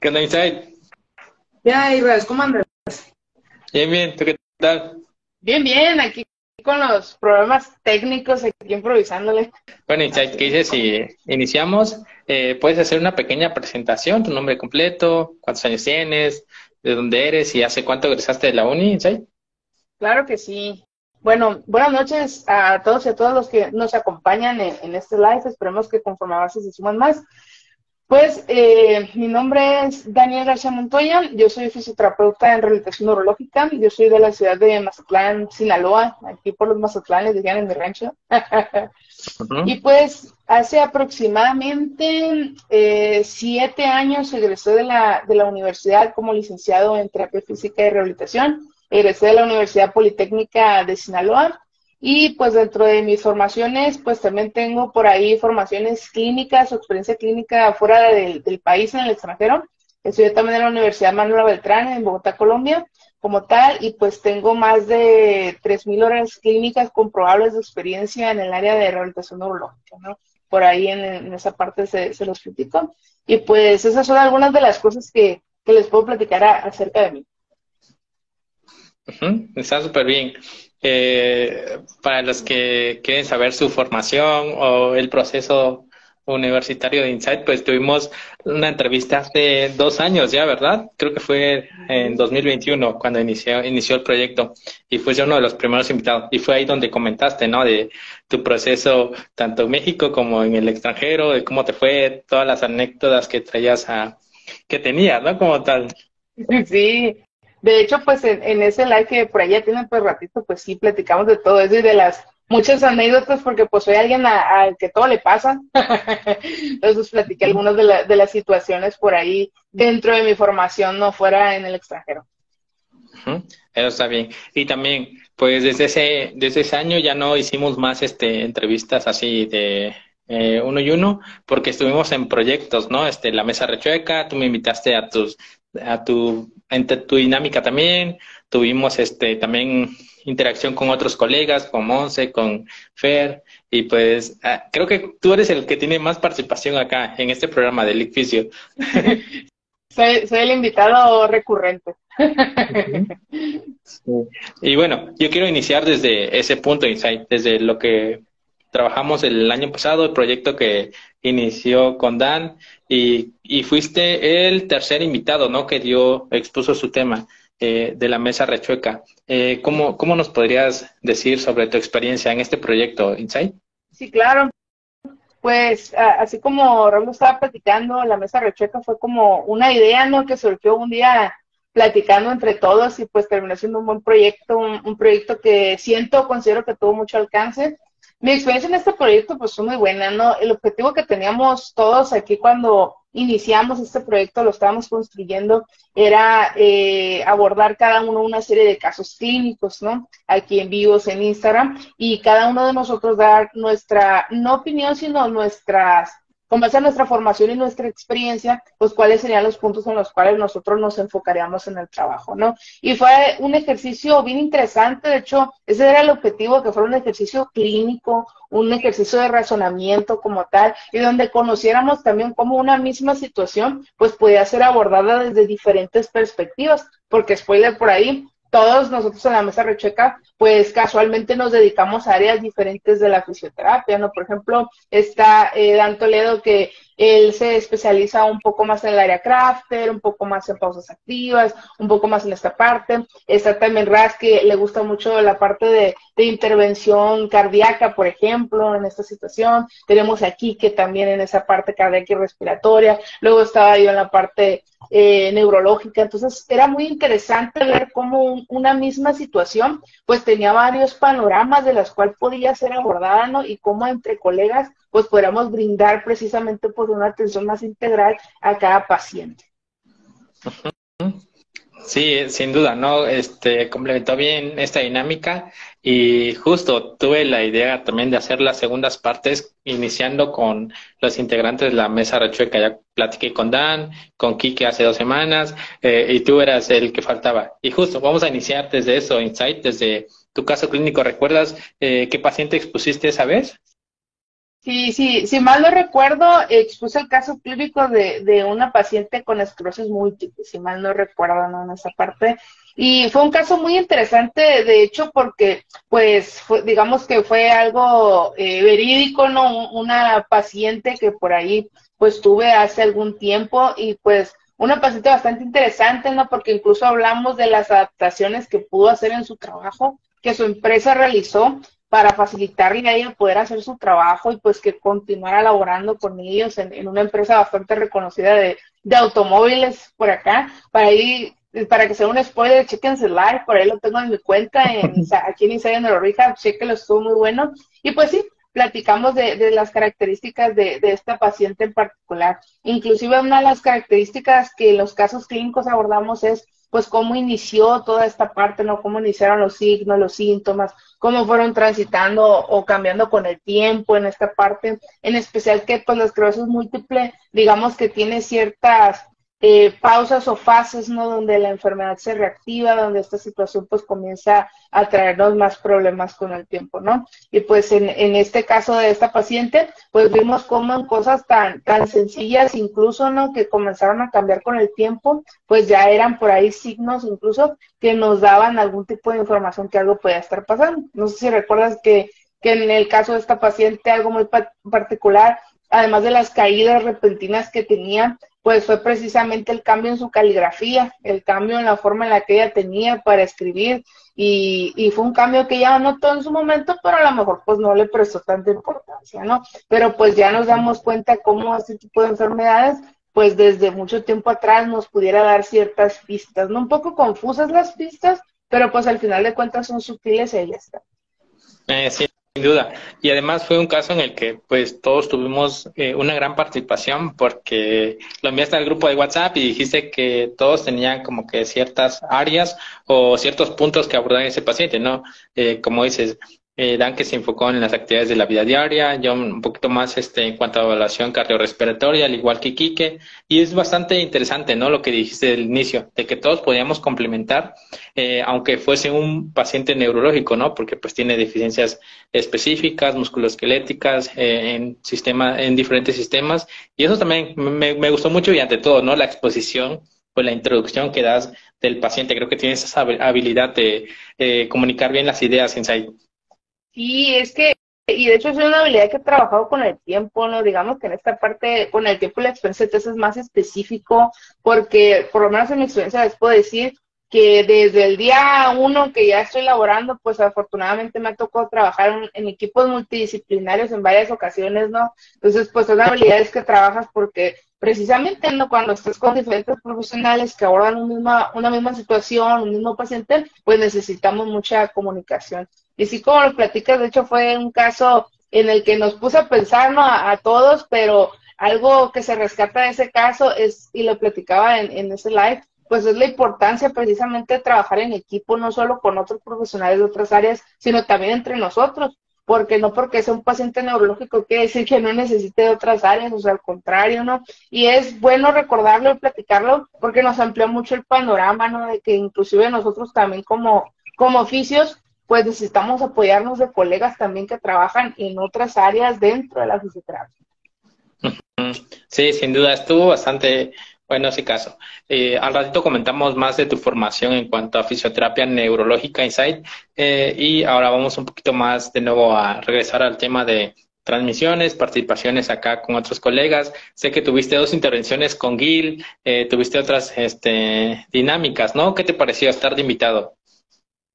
¿Qué onda, Insight? Ya, ¿cómo andas? Bien, bien, ¿tú qué tal? Bien, bien, aquí con los problemas técnicos, aquí improvisándole. Bueno, Insight, ¿qué dices si iniciamos? Eh, puedes hacer una pequeña presentación, tu nombre completo, cuántos años tienes, de dónde eres y hace cuánto egresaste de la uni, Insight. Claro que sí. Bueno, buenas noches a todos y a todas los que nos acompañan en, este live. Esperemos que conforme avance se suman más. Pues eh, mi nombre es Daniel García Montoya, yo soy fisioterapeuta en rehabilitación neurológica, yo soy de la ciudad de Mazatlán, Sinaloa, aquí por los Mazatlanes, dirían en mi rancho. Y pues hace aproximadamente eh, siete años egresé de la, de la universidad como licenciado en terapia física y rehabilitación, egresé de la Universidad Politécnica de Sinaloa y pues dentro de mis formaciones, pues también tengo por ahí formaciones clínicas o experiencia clínica fuera del, país, en el extranjero. Estudié también en la Universidad Manuel Beltrán en Bogotá, Colombia, como tal, y pues tengo más de 3.000 horas clínicas comprobables de experiencia en el área de rehabilitación neurológica, ¿no? Por ahí en, esa parte se, se, los critico. Y pues esas son algunas de las cosas que, que les puedo platicar acerca de mí. Está súper bien. Eh, para los que quieren saber su formación o el proceso universitario de Insight, pues tuvimos una entrevista hace dos años ya, ¿verdad? Creo que fue en 2021 cuando inició, inició el proyecto y fuiste uno de los primeros invitados. Y fue ahí donde comentaste, ¿no? De tu proceso tanto en México como en el extranjero, de cómo te fue, todas las anécdotas que traías a, que tenías, ¿no? Como tal. Sí, de hecho, pues en, ese live que por allá tienen pues ratito, pues sí platicamos de todo eso y de las muchas anécdotas porque pues soy alguien al que todo le pasa. Entonces platiqué algunas de, de, las situaciones por ahí dentro de mi formación, no fuera en el extranjero. Eso está bien. Y también, pues desde ese, desde ese año ya no hicimos más este entrevistas así de eh, uno y uno, porque estuvimos en proyectos, ¿no? Este, la mesa rechueca, tú me invitaste a tus a tu, tu dinámica también. Tuvimos este, también interacción con otros colegas, con Monse, con Fer, y pues ah, creo que tú eres el que tiene más participación acá en este programa de League Physio. soy, soy el invitado recurrente. Y bueno, yo quiero iniciar desde ese punto, Insight, desde lo que trabajamos el año pasado, el proyecto que inició con Dan, y, y fuiste el tercer invitado, ¿no? Que dio, expuso su tema eh, de la mesa rechueca. Eh, ¿cómo, ¿Cómo nos podrías decir sobre tu experiencia en este proyecto, Insight? Sí, claro. Pues así como Raúl estaba platicando, la mesa rechueca fue como una idea, ¿no? Que surgió un día platicando entre todos y pues terminó siendo un buen proyecto, un proyecto que siento, considero que tuvo mucho alcance mi experiencia en este proyecto pues fue muy buena, ¿no? El objetivo que teníamos todos aquí cuando iniciamos este proyecto, lo estábamos construyendo, era eh, abordar cada uno una serie de casos clínicos, ¿no? Aquí en vivos en Instagram y cada uno de nosotros dar nuestra, no opinión, sino nuestras con base a nuestra formación y nuestra experiencia, pues cuáles serían los puntos en los cuales nosotros nos enfocaríamos en el trabajo, ¿no? Y fue un ejercicio bien interesante, de hecho, ese era el objetivo, que fuera un ejercicio clínico, un ejercicio de razonamiento como tal, y donde conociéramos también cómo una misma situación, pues podía ser abordada desde diferentes perspectivas, porque spoiler por ahí, todos nosotros en la mesa recheca, pues casualmente nos dedicamos a áreas diferentes de la fisioterapia, ¿no? Por ejemplo, está eh, Dan Toledo que él se especializa un poco más en el área crafter, un poco más en pausas activas, un poco más en esta parte. Está también Raz, que le gusta mucho la parte de, intervención cardíaca, por ejemplo, en esta situación. Tenemos aquí que también en esa parte cardíaca y respiratoria. Luego estaba yo en la parte eh, neurológica. Entonces, era muy interesante ver cómo una misma situación, pues tenía varios panoramas de las cuales podía ser abordada, ¿no? Y cómo entre colegas pues podamos brindar precisamente por una atención más integral a cada paciente. Sí, sin duda, ¿no? Este complementó bien esta dinámica y justo tuve la idea también de hacer las segundas partes iniciando con los integrantes de la mesa rechueca. Ya platiqué con Dan, con Kike hace dos semanas eh, y tú eras el que faltaba. Y justo vamos a iniciar desde eso, Insight, desde tu caso clínico. ¿Recuerdas eh, qué paciente expusiste esa vez? Sí, sí, si mal no recuerdo, expuse el caso clínico de, de una paciente con esclerosis múltiple, si mal no recuerdo, ¿no? En esa parte. Y fue un caso muy interesante, de hecho, porque, pues, digamos que fue algo eh, verídico, ¿no? Una paciente que por ahí, pues, tuve hace algún tiempo y, pues, una paciente bastante interesante, ¿no? Porque incluso hablamos de las adaptaciones que pudo hacer en su trabajo, que su empresa realizó para facilitarle a ella poder hacer su trabajo y pues que continuara laborando con ellos en, una empresa bastante reconocida de, automóviles por acá. Para ahí, para que sea un spoiler, chequense live, por ahí lo tengo en mi cuenta, en, aquí en Inside Rehab, chequenlo, estuvo muy bueno. Y pues sí, platicamos de, de las características de, de, esta paciente en particular. Inclusive una de las características que en los casos clínicos abordamos es pues cómo inició toda esta parte, ¿no? Cómo iniciaron los signos, los síntomas, cómo fueron transitando o cambiando con el tiempo en esta parte, en especial que pues la esclerosis múltiple, digamos que tiene ciertas eh, pausas o fases, ¿no? Donde la enfermedad se reactiva, donde esta situación pues comienza a traernos más problemas con el tiempo, ¿no? Y pues en, este caso de esta paciente, pues vimos cómo en cosas tan, tan sencillas incluso, ¿no? Que comenzaron a cambiar con el tiempo, pues ya eran por ahí signos incluso que nos daban algún tipo de información que algo podía estar pasando. No sé si recuerdas que, que en el caso de esta paciente algo muy particular, además de las caídas repentinas que tenía, pues fue precisamente el cambio en su caligrafía, el cambio en la forma en la que ella tenía para escribir y, y, fue un cambio que ella notó en su momento, pero a lo mejor pues no le prestó tanta importancia, ¿no? Pero pues ya nos damos cuenta cómo este tipo de enfermedades pues desde mucho tiempo atrás nos pudiera dar ciertas pistas, ¿no? Un poco confusas las pistas, pero pues al final de cuentas son sutiles están. Eh, sí, sin duda. Y además fue un caso en el que pues todos tuvimos eh, una gran participación porque lo enviaste al grupo de WhatsApp y dijiste que todos tenían como que ciertas áreas o ciertos puntos que abordar ese paciente, ¿no? Eh, como dices, eh, Dan que se enfocó en las actividades de la vida diaria, yo un poquito más este, en cuanto a evaluación cardiorrespiratoria, al igual que Quique, y es bastante interesante, ¿no? Lo que dijiste del inicio, de que todos podíamos complementar, eh, aunque fuese un paciente neurológico, ¿no? Porque pues tiene deficiencias específicas, musculoesqueléticas, eh, en sistema, en diferentes sistemas, y eso también me, me gustó mucho y ante todo, ¿no? La exposición pues la introducción que das del paciente, creo que tienes esa habilidad de eh, comunicar bien las ideas, Insight. Sí, es que, y de hecho es una habilidad que he trabajado con el tiempo, ¿no? Digamos que en esta parte, con el tiempo la experiencia de es más específico, porque por lo menos en mi experiencia les puedo decir que desde el día uno que ya estoy laborando, pues afortunadamente me ha tocado trabajar en, equipos multidisciplinarios en varias ocasiones, ¿no? Entonces, pues son habilidades que trabajas porque precisamente ¿no? cuando estás con diferentes profesionales que abordan un misma, una misma situación, un mismo paciente, pues necesitamos mucha comunicación. Y sí, como lo platicas, de hecho fue un caso en el que nos puso a pensar ¿no? a, todos, pero algo que se rescata de ese caso es, y lo platicaba en, en ese live, pues es la importancia precisamente de trabajar en equipo, no solo con otros profesionales de otras áreas, sino también entre nosotros, porque no porque sea un paciente neurológico quiere decir que no necesite de otras áreas, o sea, al contrario, ¿no? Y es bueno recordarlo y platicarlo porque nos amplía mucho el panorama, ¿no? De que inclusive nosotros también como, como oficios pues necesitamos apoyarnos de colegas también que trabajan en otras áreas dentro de la fisioterapia. Sí, sin duda, estuvo bastante bueno ese caso. Eh, al ratito comentamos más de tu formación en cuanto a fisioterapia neurológica Insight eh, y ahora vamos un poquito más de nuevo a regresar al tema de transmisiones, participaciones acá con otros colegas. Sé que tuviste dos intervenciones con Gil, eh, tuviste otras este, dinámicas, ¿no? ¿Qué te pareció estar de invitado?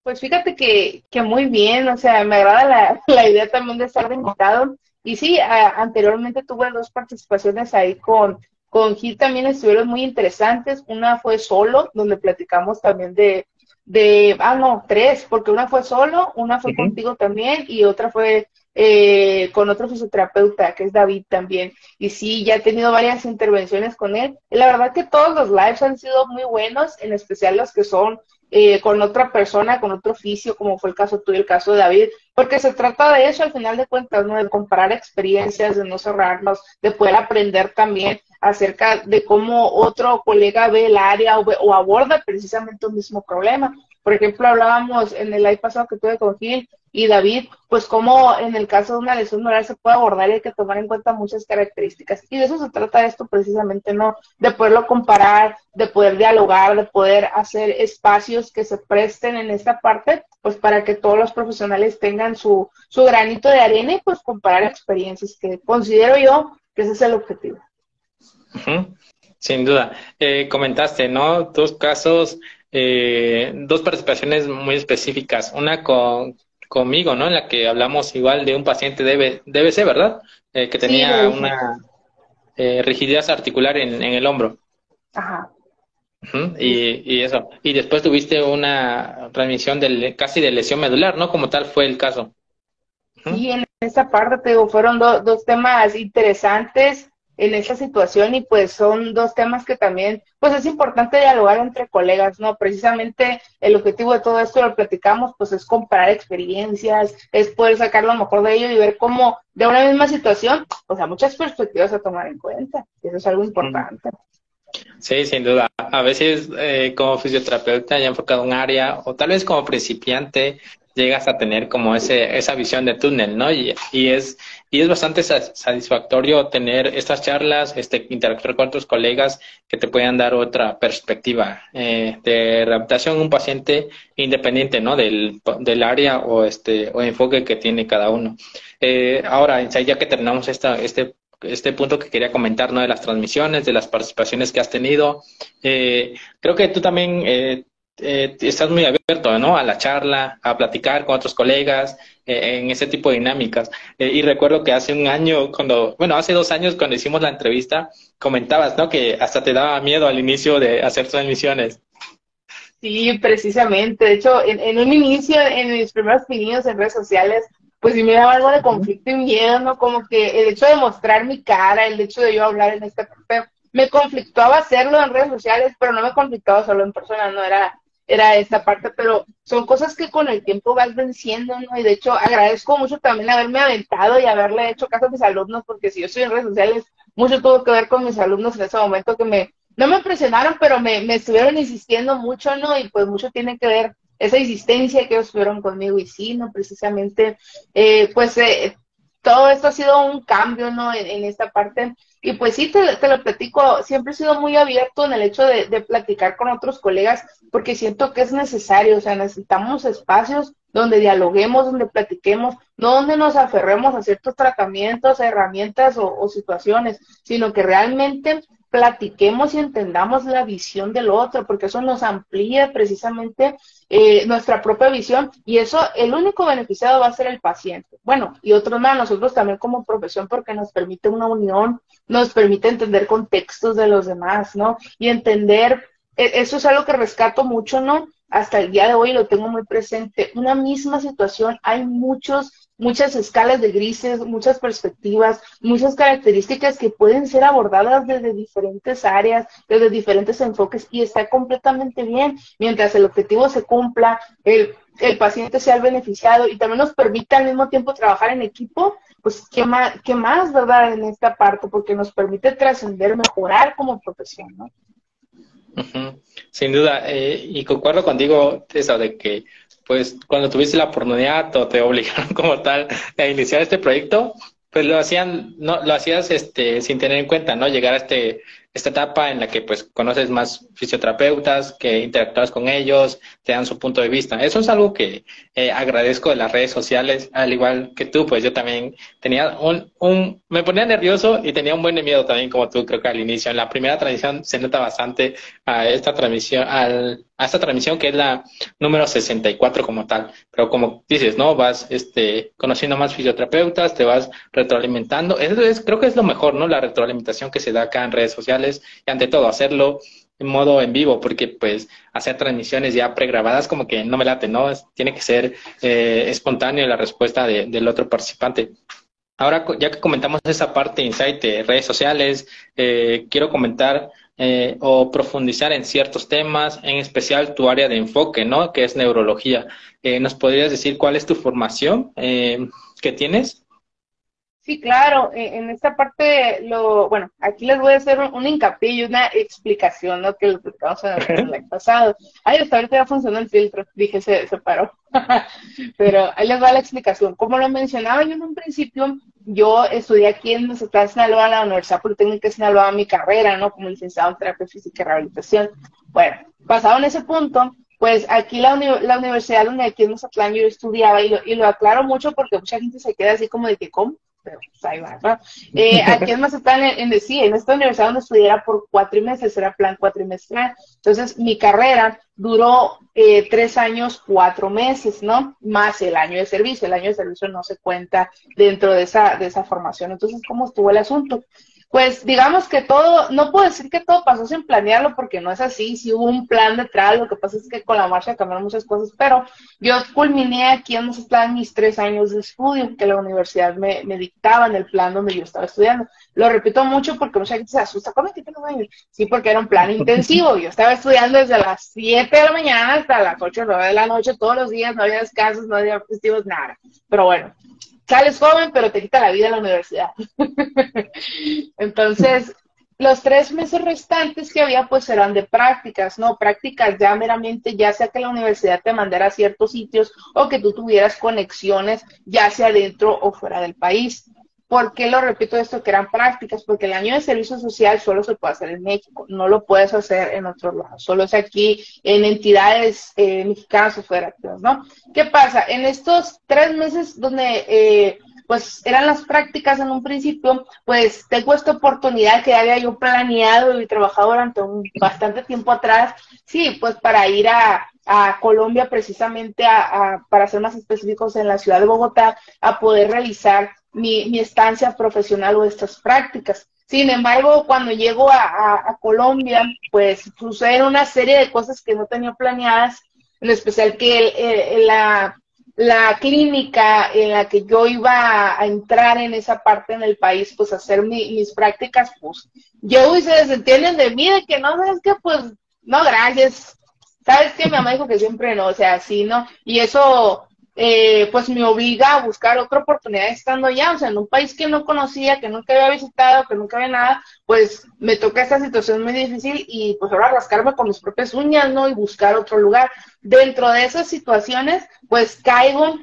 Pues fíjate que, que muy bien, o sea, me agrada la, la idea también de estar de invitado. Y sí, anteriormente tuve dos participaciones ahí con, con Gil, también estuvieron muy interesantes. Una fue solo, donde platicamos también de, de, ah, no, tres, porque una fue solo, una fue contigo también y otra fue eh, con otro fisioterapeuta, que es David también. Y sí, ya he tenido varias intervenciones con él. Y la verdad que todos los lives han sido muy buenos, en especial los que son eh, con otra persona, con otro oficio, como fue el caso tuyo, el caso de David, porque se trata de eso al final de cuentas, ¿no? De comparar experiencias, de no cerrarnos, de poder aprender también acerca de cómo otro colega ve el área o, o aborda precisamente un mismo problema. Por ejemplo, hablábamos en el live pasado que tuve con Gil y David, pues cómo en el caso de una lesión moral se puede abordar y hay que tomar en cuenta muchas características. Y de eso se trata esto precisamente, ¿no? De poderlo comparar, de poder dialogar, de poder hacer espacios que se presten en esta parte, pues para que todos los profesionales tengan su, su granito de arena y pues comparar experiencias, que considero yo que ese es el objetivo. Sin duda. Eh, comentaste, ¿no? Dos casos, eh, dos participaciones muy específicas. Una con, conmigo, ¿no? En la que hablamos igual de un paciente de DBC, ¿verdad? Eh, que tenía una rigidez articular en, el hombro. Ajá. y, y, eso. Y después tuviste una transmisión del, casi de lesión medular, ¿no? Como tal fue el caso. Sí, en esa parte, te digo, fueron dos temas interesantes en esa situación y pues son dos temas que también pues es importante dialogar entre colegas, ¿no? Precisamente el objetivo de todo esto lo platicamos pues es comparar experiencias, es poder sacar lo mejor de ello y ver cómo de una misma situación pues hay muchas perspectivas a tomar en cuenta, eso es algo importante. Sí, sin duda. A veces eh, como fisioterapeuta ya enfocado en un área o tal vez como principiante llegas a tener como ese, esa visión de túnel, ¿no? Y, y, es, y es bastante satisfactorio tener estas charlas, este, interactuar con otros colegas que te puedan dar otra perspectiva eh, de rehabilitación un paciente independiente, ¿no? Del, del área o este o enfoque que tiene cada uno. Eh, ahora, ya que terminamos esta, este este punto que quería comentar, ¿no? De las transmisiones, de las participaciones que has tenido. Eh, creo que tú también eh, estás muy abierto ¿no? a la charla, a platicar con otros colegas eh, en ese tipo de dinámicas. Eh, y recuerdo que hace un año, cuando, bueno, hace dos años cuando hicimos la entrevista, comentabas ¿no? que hasta te daba miedo al inicio de hacer transmisiones. Sí, precisamente. De hecho, en, un inicio, en mis primeros pininos en redes sociales, pues sí me daba algo de conflicto y miedo, ¿no? Como que el hecho de mostrar mi cara, el hecho de yo hablar en este me conflictaba hacerlo en redes sociales, pero no me conflictaba solo en persona, no era era esta parte, pero son cosas que con el tiempo vas venciendo, ¿no? Y de hecho agradezco mucho también haberme aventado y haberle hecho caso a mis alumnos, porque si yo estoy en redes sociales, mucho tuvo que ver con mis alumnos en ese momento que me, no me presionaron, pero me, me estuvieron insistiendo mucho, ¿no? Y pues mucho tiene que ver esa insistencia que ellos tuvieron conmigo y sí, ¿no? Precisamente, eh, pues eh, todo esto ha sido un cambio, ¿no? En, esta parte. Y pues sí, te, te, lo platico, siempre he sido muy abierto en el hecho de, platicar con otros colegas, porque siento que es necesario, o sea, necesitamos espacios donde dialoguemos, donde platiquemos, no donde nos aferremos a ciertos tratamientos, herramientas o situaciones, sino que realmente platiquemos y entendamos la visión del otro, porque eso nos amplía precisamente eh, nuestra propia visión y eso, el único beneficiado va a ser el paciente. Bueno, y otros más, nosotros también como profesión, porque nos permite una unión, nos permite entender contextos de los demás, ¿no? Y entender, e, eso es algo que rescato mucho, ¿no? Hasta el día de hoy lo tengo muy presente. Una misma situación, hay muchos muchas escalas de grises, muchas perspectivas, muchas características que pueden ser abordadas desde diferentes áreas, desde diferentes enfoques y está completamente bien mientras el objetivo se cumpla, el, el paciente sea el beneficiado y también nos permite al mismo tiempo trabajar en equipo, pues qué más, qué más, ¿verdad? En esta parte, porque nos permite trascender, mejorar como profesión, ¿no? Sin duda, eh, y concuerdo contigo, eso de que pues cuando tuviste la oportunidad o te obligaron como tal a iniciar este proyecto, pues lo hacían, no, lo hacías este, sin tener en cuenta, ¿no? Llegar a este, esta etapa en la que pues conoces más fisioterapeutas, que interactúas con ellos, te dan su punto de vista. Eso es algo que eh, agradezco de las redes sociales, al igual que tú, pues yo también tenía un, un, me ponía nervioso y tenía un buen miedo también como tú, creo que al inicio. En la primera transmisión se nota bastante a esta transmisión, al, a esta transmisión que es la número 64 como tal. Pero como dices, ¿no? Vas este, conociendo más fisioterapeutas, te vas retroalimentando. Eso es, creo que es lo mejor, ¿no? La retroalimentación que se da acá en redes sociales y ante todo hacerlo en modo en vivo, porque pues hacer transmisiones ya pregrabadas como que no me late, ¿no? tiene que ser eh, espontáneo la respuesta del otro participante. Ahora, ya que comentamos esa parte insight de redes sociales, eh, quiero comentar eh, o profundizar en ciertos temas, en especial tu área de enfoque, ¿no? Que es neurología. ¿Nos podrías decir cuál es tu formación que tienes? Sí, claro, en esta parte, lo, bueno, aquí les voy a hacer un, hincapié y una explicación, ¿no? Que lo platicamos en el pasado. Ay, hasta ahorita ya funcionó el filtro, dije, se, se paró. Pero ahí les va la explicación. Como lo mencionaba yo en un principio, yo estudié aquí en Mazatlán, Sinaloa, en la Universidad Politécnica de Sinaloa, mi carrera, ¿no? Como licenciado en terapia física y rehabilitación. Bueno, pasado en ese punto, pues aquí la, la universidad donde aquí en Mazatlán yo estudiaba, y lo, y lo aclaro mucho porque mucha gente se queda así como de que, ¿cómo? Pero pues ahí va, ¿no? Eh, aquí en Mazatlán, en, en, sí, en esta universidad donde estudiara por cuatro meses, era plan cuatrimestral. Entonces, mi carrera duró eh, tres años, cuatro meses, ¿no? Más el año de servicio. El año de servicio no se cuenta dentro de esa, de esa formación. Entonces, ¿cómo estuvo el asunto? Pues digamos que todo, no puedo decir que todo pasó sin planearlo porque no es así, sí hubo un plan detrás, lo que pasa es que con la marcha cambiaron muchas cosas, pero yo culminé aquí en plan mis tres años de estudio que la universidad me, me, dictaba en el plan donde yo estaba estudiando. Lo repito mucho porque mucha gente se asusta, ¿cómo que tengo años? Sí, porque era un plan intensivo, yo estaba estudiando desde las 7 de la mañana hasta las 8 o 9 de la noche todos los días, no había descansos, no había festivos, nada. Pero bueno, sales joven, pero te quita la vida la universidad. Entonces, los tres meses restantes que había, pues eran de prácticas, ¿no? Prácticas ya meramente, ya sea que la universidad te mandara a ciertos sitios o que tú tuvieras conexiones, ya sea dentro o fuera del país. ¿Por qué lo repito esto? Que eran prácticas, porque el año de servicio social solo se puede hacer en México, no lo puedes hacer en otros lados, solo es aquí en entidades eh, mexicanas o federativas, ¿no? ¿Qué pasa? En estos tres meses donde eh, pues eran las prácticas en un principio, pues tengo esta oportunidad que había yo planeado y trabajado durante un bastante tiempo atrás, sí, pues para ir a, a Colombia precisamente a, para ser más específicos en la ciudad de Bogotá, a poder realizar mi, estancia profesional o estas prácticas. Sin embargo, cuando llego a, Colombia, pues suceden una serie de cosas que no tenía planeadas, en especial que la, la, clínica en la que yo iba a, entrar en esa parte en el país, pues hacer mis prácticas, pues yo y se desentienden de mí, de que no, sabes que pues no, gracias. ¿Sabes que Mi mamá dijo que siempre no, o sea, sí, ¿no? Y eso eh, pues me obliga a buscar otra oportunidad estando allá, o sea, en un país que no conocía, que nunca había visitado, que nunca había nada, pues me toca esta situación muy difícil y pues ahora rascarme con mis propias uñas, ¿no? Y buscar otro lugar. Dentro de esas situaciones, pues caigo,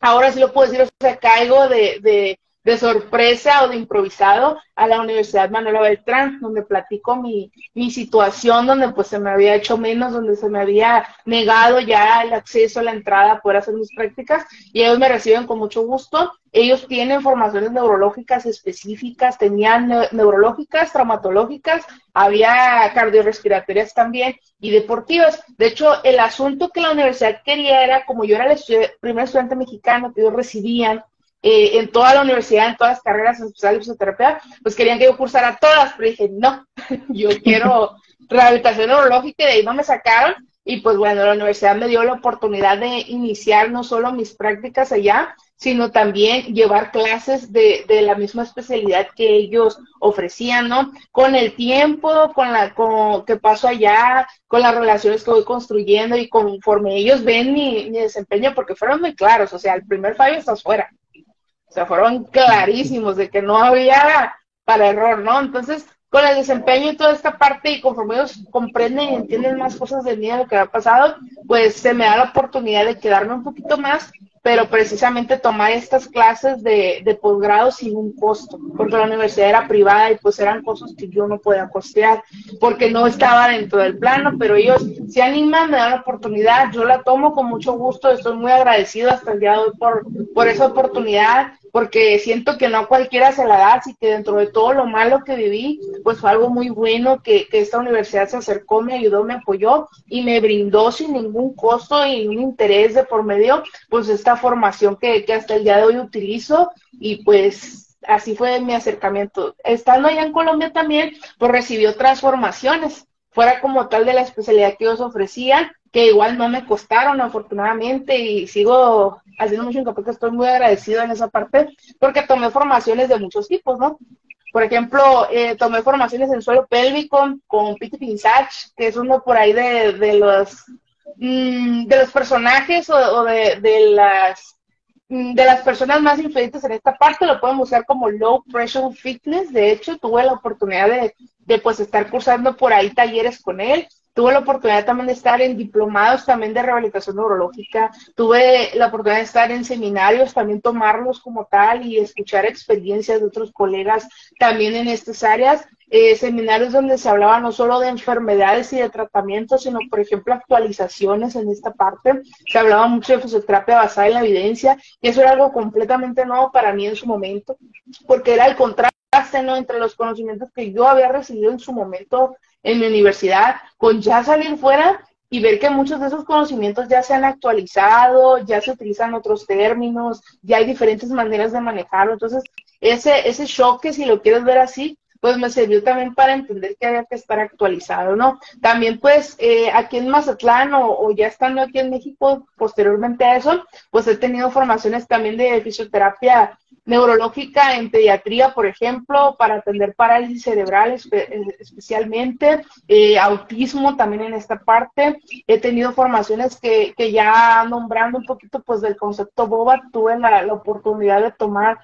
ahora sí lo puedo decir, o sea, caigo de, de de sorpresa o de improvisado a la Universidad Manuela Beltrán, donde platico mi, mi situación, donde pues se me había hecho menos, donde se me había negado ya el acceso la entrada a poder hacer mis prácticas y ellos me reciben con mucho gusto. Ellos tienen formaciones neurológicas específicas, tenían neurológicas, traumatológicas, había cardiorrespiratorias también y deportivas. De hecho, el asunto que la universidad quería era, como yo era el primer estudiante mexicano que ellos recibían, eh, en toda la universidad, en todas las carreras especiales de fisioterapia, pues querían que yo cursara todas, pero dije, no, yo quiero rehabilitación neurológica y de ahí no me sacaron. Y pues bueno, la universidad me dio la oportunidad de iniciar no solo mis prácticas allá, sino también llevar clases de, de la misma especialidad que ellos ofrecían, ¿no? Con el tiempo, con la con, que paso allá, con las relaciones que voy construyendo y conforme ellos ven mi, mi desempeño, porque fueron muy claros, o sea, el primer fallo está fuera, o sea, fueron clarísimos de que no había para error, ¿no? Entonces, con el desempeño y toda esta parte, y conforme ellos comprenden y entienden más cosas de mí de lo que ha pasado, pues se me da la oportunidad de quedarme un poquito más pero precisamente tomar estas clases de, de posgrado sin un costo, porque la universidad era privada y pues eran cosas que yo no podía costear, porque no estaba dentro del plano, pero ellos se animan, me dan la oportunidad, yo la tomo con mucho gusto, estoy muy agradecido hasta el día de hoy por, por esa oportunidad porque siento que no cualquiera se la da, así que dentro de todo lo malo que viví, pues fue algo muy bueno que, que esta universidad se acercó, me ayudó, me apoyó y me brindó sin ningún costo y un interés de por medio, pues esta formación que, que hasta el día de hoy utilizo y pues así fue mi acercamiento. Estando allá en Colombia también, pues recibí otras formaciones, fuera como tal de la especialidad que ellos ofrecían, que igual no me costaron afortunadamente y sigo haciendo mucho hincapié que estoy muy agradecido en esa parte porque tomé formaciones de muchos tipos, ¿no? Por ejemplo, eh, tomé formaciones en suelo pélvico con Pete Pinsach, que es uno por ahí de, de los mm, de los personajes o, de, de, las mm, de las personas más influyentes en esta parte, lo pueden buscar como Low Pressure Fitness. De hecho, tuve la oportunidad de, de pues estar cursando por ahí talleres con él. Tuve la oportunidad también de estar en diplomados también de rehabilitación neurológica. Tuve la oportunidad de estar en seminarios, también tomarlos como tal y escuchar experiencias de otros colegas también en estas áreas. Eh, seminarios donde se hablaba no solo de enfermedades y de tratamientos, sino, por ejemplo, actualizaciones en esta parte. Se hablaba mucho de fisioterapia basada en la evidencia y eso era algo completamente nuevo para mí en su momento, porque era el contraste ¿no? entre los conocimientos que yo había recibido en su momento en mi universidad, con ya salir fuera y ver que muchos de esos conocimientos ya se han actualizado, ya se utilizan otros términos, ya hay diferentes maneras de manejarlo. Entonces, ese, ese choque, si lo quieres ver así, pues me sirvió también para entender que había que estar actualizado, ¿no? También pues eh, aquí en Mazatlán o, ya estando aquí en México, posteriormente a eso, pues he tenido formaciones también de fisioterapia neurológica en pediatría, por ejemplo, para atender parálisis cerebral especialmente, eh, autismo también en esta parte. He tenido formaciones que, que ya nombrando un poquito pues del concepto BOBA, tuve la oportunidad de tomar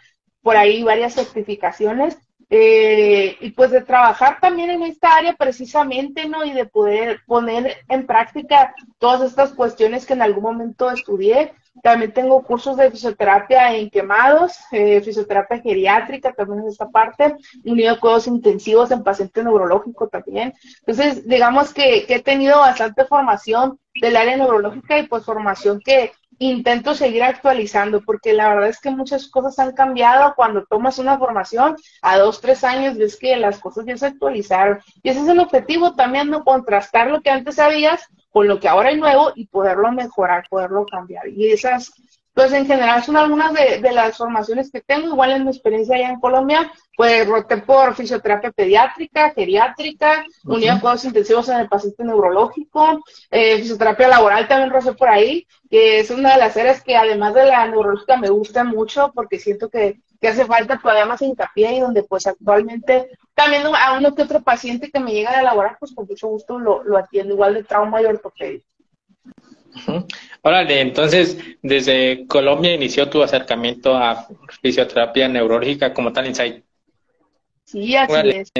por ahí varias certificaciones. Eh, y pues de trabajar también en esta área precisamente, ¿no? Y de poder poner en práctica todas estas cuestiones que en algún momento estudié. También tengo cursos de fisioterapia en quemados, eh, fisioterapia geriátrica también en esta parte, unido a cuidados intensivos en paciente neurológico también. Entonces, digamos que, que he tenido bastante formación del área neurológica y pues formación que, intento seguir actualizando, porque la verdad es que muchas cosas han cambiado. Cuando tomas una formación, a dos, tres años ves que las cosas ya se actualizaron. Y ese es el objetivo también, no contrastar lo que antes sabías con lo que ahora hay nuevo y poderlo mejorar, poderlo cambiar. Y esas pues en general son algunas de, las formaciones que tengo. Igual en mi experiencia allá en Colombia, pues roté por fisioterapia pediátrica, geriátrica, unidad de cuidados intensivos en el paciente neurológico, eh, fisioterapia laboral también rocé por ahí, que es una de las áreas que además de la neurológica me gusta mucho porque siento que, que hace falta todavía más hincapié y donde pues actualmente también a uno que otro paciente que me llega a elaborar, pues con mucho gusto lo, lo atiendo igual de trauma y ortopedia. Órale, entonces desde Colombia inició tu acercamiento a fisioterapia neurológica como tal Insight. Sí, así es.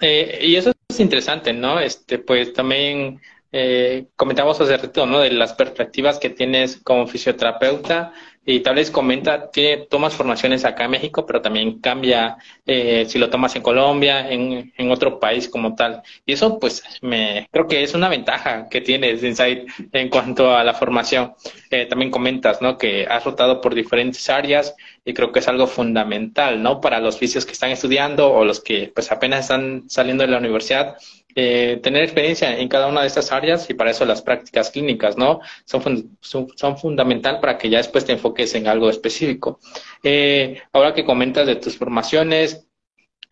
Eh, y eso es interesante, ¿no? Este, pues también eh, comentamos hace rato, ¿no? De las perspectivas que tienes como fisioterapeuta y tal vez comenta, tiene, tomas formaciones acá en México, pero también cambia eh, si lo tomas en Colombia, en, en, otro país como tal. Y eso, pues, me creo que es una ventaja que tienes Insight en cuanto a la formación. Eh, también comentas, ¿no? Que has rotado por diferentes áreas y creo que es algo fundamental, ¿no? Para los fisios que están estudiando o los que, pues, apenas están saliendo de la universidad eh, tener experiencia en cada una de estas áreas y para eso las prácticas clínicas, ¿no? Son, son, son fundamental para que ya después te enfoques en algo específico. Eh, ahora que comentas de tus formaciones,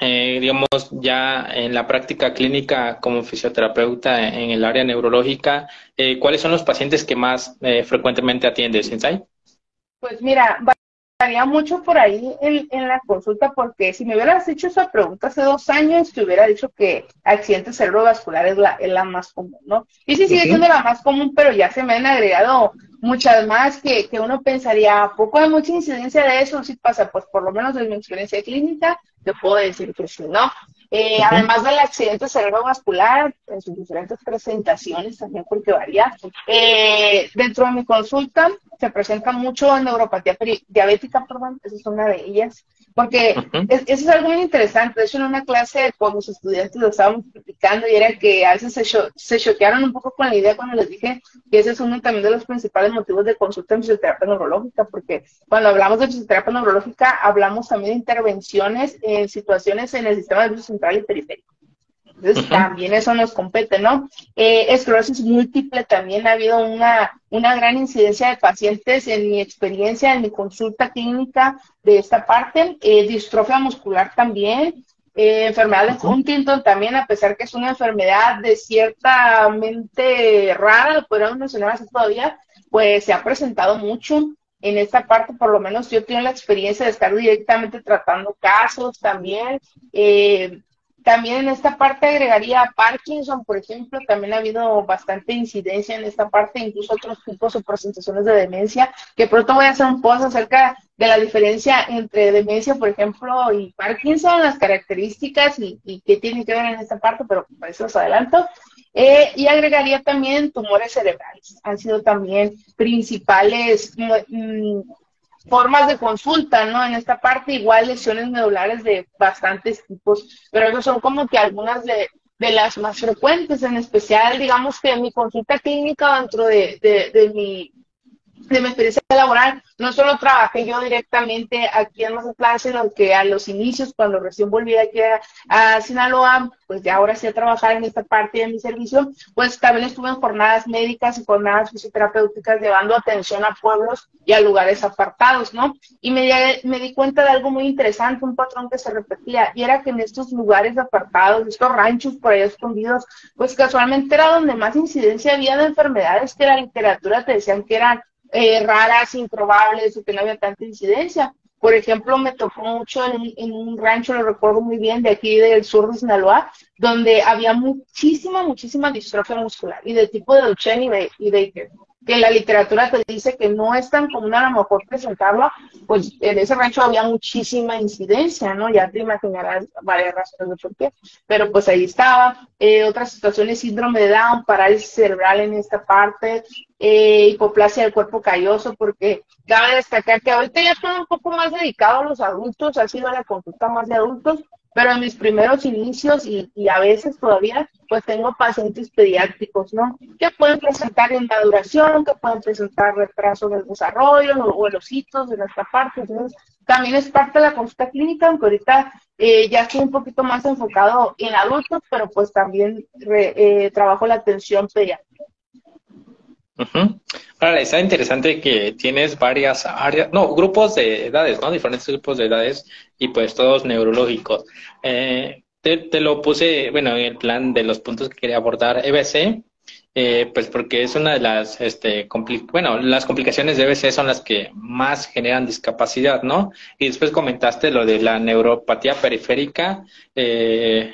eh, digamos, ya en la práctica clínica como fisioterapeuta en el área neurológica, eh, ¿cuáles son los pacientes que más eh, frecuentemente atiendes, Insai? Pues mira, Estaría mucho por ahí en, en, la consulta porque si me hubieras hecho esa pregunta hace dos años, te hubiera dicho que accidente cerebrovascular es la, es la más común, ¿no? Y sí sigue siendo la más común, pero ya se me han agregado muchas más que, que uno pensaría, poco hay mucha incidencia de eso, sí pasa, pues por lo menos en mi experiencia clínica, te puedo decir que sí, ¿no? Eh, Además del accidente cerebrovascular, en sus diferentes presentaciones también, porque varía, eh, dentro de mi consulta se presenta mucho neuropatía diabética, perdón, esa es una de ellas, porque eso es algo muy interesante. De hecho, en una clase con los estudiantes lo estábamos platicando y era que a veces se, se choquearon un poco con la idea cuando les dije que ese es uno también de los principales motivos de consulta en fisioterapia neurológica, porque cuando hablamos de fisioterapia neurológica hablamos también de intervenciones en situaciones en el sistema nervioso central y periférico. Entonces, también eso nos compete, ¿no? Eh, esclerosis múltiple también ha habido una, una gran incidencia de pacientes en mi experiencia, en mi consulta clínica de esta parte. Eh, distrofia muscular también. Eh, enfermedad de Huntington también, a pesar que es una enfermedad de ciertamente rara, lo podríamos mencionar así todavía, pues se ha presentado mucho en esta parte, por lo menos yo tengo la experiencia de estar directamente tratando casos también. Eh, también en esta parte agregaría Parkinson, por ejemplo, también ha habido bastante incidencia en esta parte, incluso otros tipos o presentaciones de demencia, que pronto voy a hacer un post acerca de la diferencia entre demencia, por ejemplo, y Parkinson, las características y, qué tiene que ver en esta parte, pero para eso os adelanto. Eh, y agregaría también tumores cerebrales. Han sido también principales mm, formas de consulta, ¿no? En esta parte, igual lesiones medulares de bastantes tipos, pero esas son como que algunas de, de las más frecuentes, en especial, digamos que en mi consulta clínica dentro de, de, de mi de mi experiencia laboral, no solo trabajé yo directamente aquí en Mazatlán, sino que a los inicios, cuando recién volví aquí a, Sinaloa, pues ya ahora sí a trabajar en esta parte de mi servicio, pues también estuve en jornadas médicas y jornadas fisioterapéuticas llevando atención a pueblos y a lugares apartados, ¿no? Y me, me di cuenta de algo muy interesante, un patrón que se repetía, y era que en estos lugares apartados, estos ranchos por ahí escondidos, pues casualmente era donde más incidencia había de enfermedades que la literatura te decían que eran eh, raras, improbables o que no había tanta incidencia. Por ejemplo, me tocó mucho en, un rancho, lo recuerdo muy bien, de aquí del sur de Sinaloa, donde había muchísima, muchísima distrofia muscular y de tipo de Duchenne y, Baker que la literatura te dice que no es tan común a lo mejor presentarlo, pues en ese rancho había muchísima incidencia, ¿no? Ya te imaginarás varias razones de por qué, pero pues ahí estaba. Eh, otras situaciones, síndrome de Down, parálisis cerebral en esta parte, eh, hipoplasia del cuerpo calloso, porque cabe destacar que ahorita ya estoy un poco más dedicado a los adultos, ha sido la consulta más de adultos, pero en mis primeros inicios y, y, a veces todavía, pues tengo pacientes pediátricos, ¿no? Que pueden presentar maduración, que pueden presentar retraso del desarrollo o, los hitos de esta parte. Entonces, también es parte de la consulta clínica, aunque ahorita eh, ya estoy un poquito más enfocado en adultos, pero pues también eh, trabajo la atención pediátrica. Ahora, está interesante que tienes varias áreas, no, grupos de edades, ¿no? Diferentes grupos de edades y pues todos neurológicos. Eh, te, lo puse, bueno, en el plan de los puntos que quería abordar, EBC, eh, pues porque es una de las, este, bueno, las complicaciones de EBC son las que más generan discapacidad, ¿no? Y después comentaste lo de la neuropatía periférica, eh,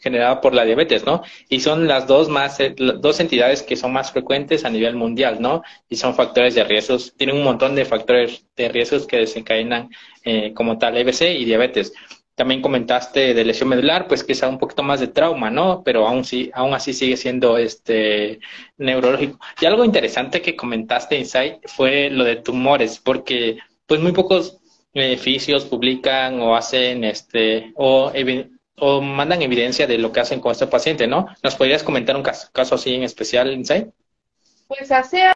generada por la diabetes, ¿no? Y son las dos más, eh, dos entidades que son más frecuentes a nivel mundial, ¿no? Y son factores de riesgos, tienen un montón de factores de riesgos que desencadenan eh, como tal EBC y diabetes. También comentaste de lesión medular, pues es un poquito más de trauma, ¿no? Pero aún sí, aún así sigue siendo este neurológico. Y algo interesante que comentaste, Insight, fue lo de tumores, porque pues muy pocos beneficios publican o hacen este o o mandan evidencia de lo que hacen con este paciente, ¿no? ¿Nos podrías comentar un caso, así en especial, Inside? Pues hace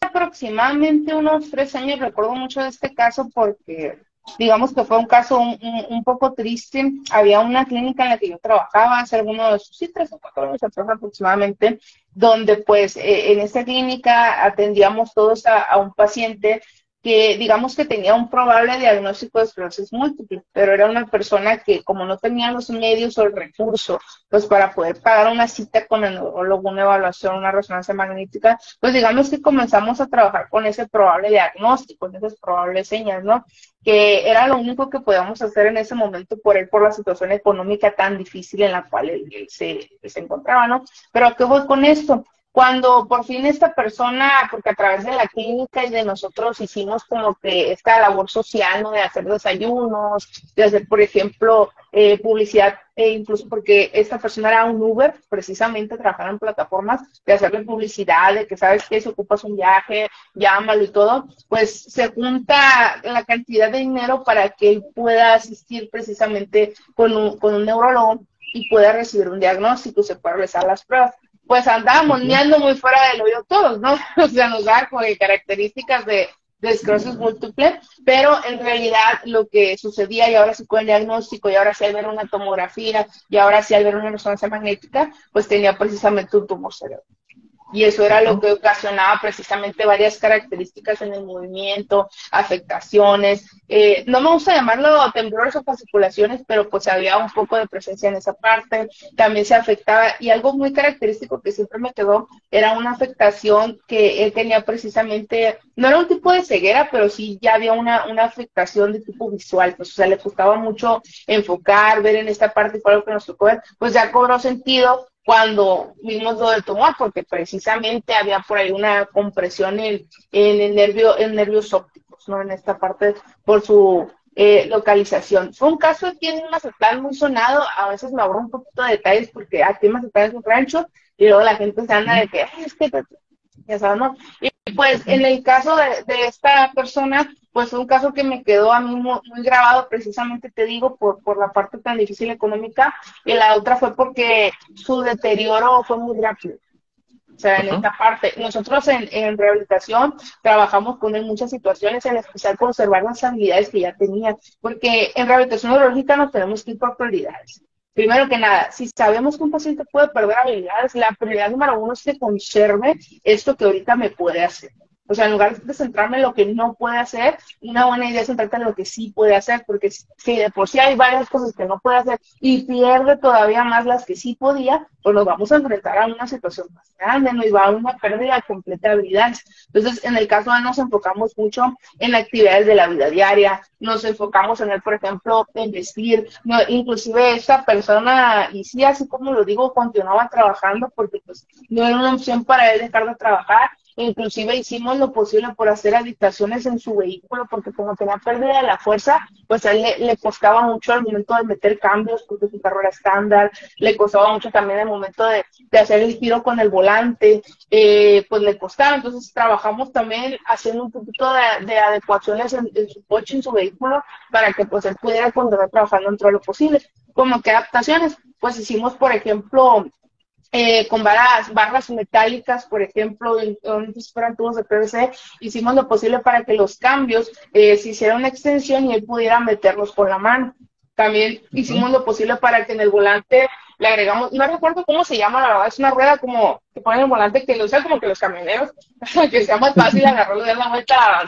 aproximadamente unos tres años recuerdo mucho de este caso porque digamos que fue un caso un, poco triste. Había una clínica en la que yo trabajaba hace algunos, sí, tres o cuatro años aproximadamente, donde pues eh, en esta clínica atendíamos todos a un paciente que digamos que tenía un probable diagnóstico de esclerosis múltiple, pero era una persona que como no tenía los medios o el recurso, pues para poder pagar una cita con el neurólogo, una evaluación, una resonancia magnética, pues digamos que comenzamos a trabajar con ese probable diagnóstico, con esas probables señas, ¿no? Que era lo único que podíamos hacer en ese momento por él, por la situación económica tan difícil en la cual él, se, se encontraba, ¿no? Pero ¿a qué voy con esto? Cuando por fin esta persona, porque a través de la clínica y de nosotros hicimos como que esta labor social, ¿no? De hacer desayunos, de hacer, por ejemplo, eh, publicidad, e incluso porque esta persona era un Uber, precisamente trabajar en plataformas, de hacerle publicidad, de que sabes que si ocupas un viaje, llámalo y todo, pues se junta la cantidad de dinero para que él pueda asistir precisamente con un, con un neurólogo y pueda recibir un diagnóstico, se pueda realizar las pruebas pues andábamos meando muy fuera del hoyo todos, ¿no? O sea, nos da como características de, de esclerosis múltiple, pero en realidad lo que sucedía, y ahora sí con el diagnóstico, y ahora sí al ver una tomografía, y ahora sí al ver una resonancia magnética, pues tenía precisamente un tumor cerebral. Y eso era lo que ocasionaba precisamente varias características en el movimiento, afectaciones. Eh, no me gusta llamarlo temblores o fasciculaciones, pero pues había un poco de presencia en esa parte. También se afectaba y algo muy característico que siempre me quedó era una afectación que él tenía precisamente, no era un tipo de ceguera, pero sí ya había una, una afectación de tipo visual, pues o sea, le gustaba mucho enfocar, ver en esta parte, fue algo que nos tocó ver, pues ya cobró sentido cuando vimos lo del tumor, porque precisamente había por ahí una compresión en, el nervio, en nervios ópticos, ¿no? En esta parte por su eh, localización. Fue un caso aquí en Mazatlán muy sonado, a veces me abro un poquito de detalles porque aquí en Mazatlán es un rancho y luego la gente se anda de que, es que, ya. Y pues en el caso de, de esta persona, pues un caso que me quedó a mí muy, grabado, precisamente te digo, por, por la parte tan difícil económica, y la otra fue porque su deterioro fue muy rápido. O sea, en esta parte, nosotros en, en, rehabilitación trabajamos con él muchas situaciones, en especial conservar las habilidades que ya tenía, porque en rehabilitación neurológica nos tenemos que ir por prioridades. Primero que nada, si sabemos que un paciente puede perder habilidades, la prioridad número uno es que conserve esto que ahorita me puede hacer. O sea, en lugar de centrarme en lo que no puede hacer, una buena idea es centrarte en lo que sí puede hacer, porque si de por sí hay varias cosas que no puede hacer y pierde todavía más las que sí podía, pues nos vamos a enfrentar a una situación más grande, nos va a una pérdida completa de habilidades. Entonces, en el caso de nos enfocamos mucho en actividades de la vida diaria, nos enfocamos en él, por ejemplo, en vestir, no, inclusive esta persona, y sí, así como lo digo, continuaba trabajando porque pues no era una opción para él dejar de trabajar, Inclusive hicimos lo posible por hacer adaptaciones en su vehículo, porque como tenía pérdida de la fuerza, pues a él le, costaba mucho al momento de meter cambios, porque su carro era estándar, le costaba mucho también el momento de, hacer el giro con el volante, eh, pues le costaba. Entonces trabajamos también haciendo un poquito de, adecuaciones en, su coche, en su vehículo, para que pues él pudiera continuar trabajando dentro de lo posible. Como que adaptaciones, pues hicimos, por ejemplo, eh, con barras, barras metálicas, por ejemplo, en, fueran tubos de PVC, hicimos lo posible para que los cambios eh, se hiciera una extensión y él pudiera meterlos con la mano. También hicimos lo posible para que en el volante le agregamos, no recuerdo cómo se llama, la verdad, es una rueda como que ponen el volante que lo usan como que los camioneros, que sea más fácil agarrarlo y dar la vuelta,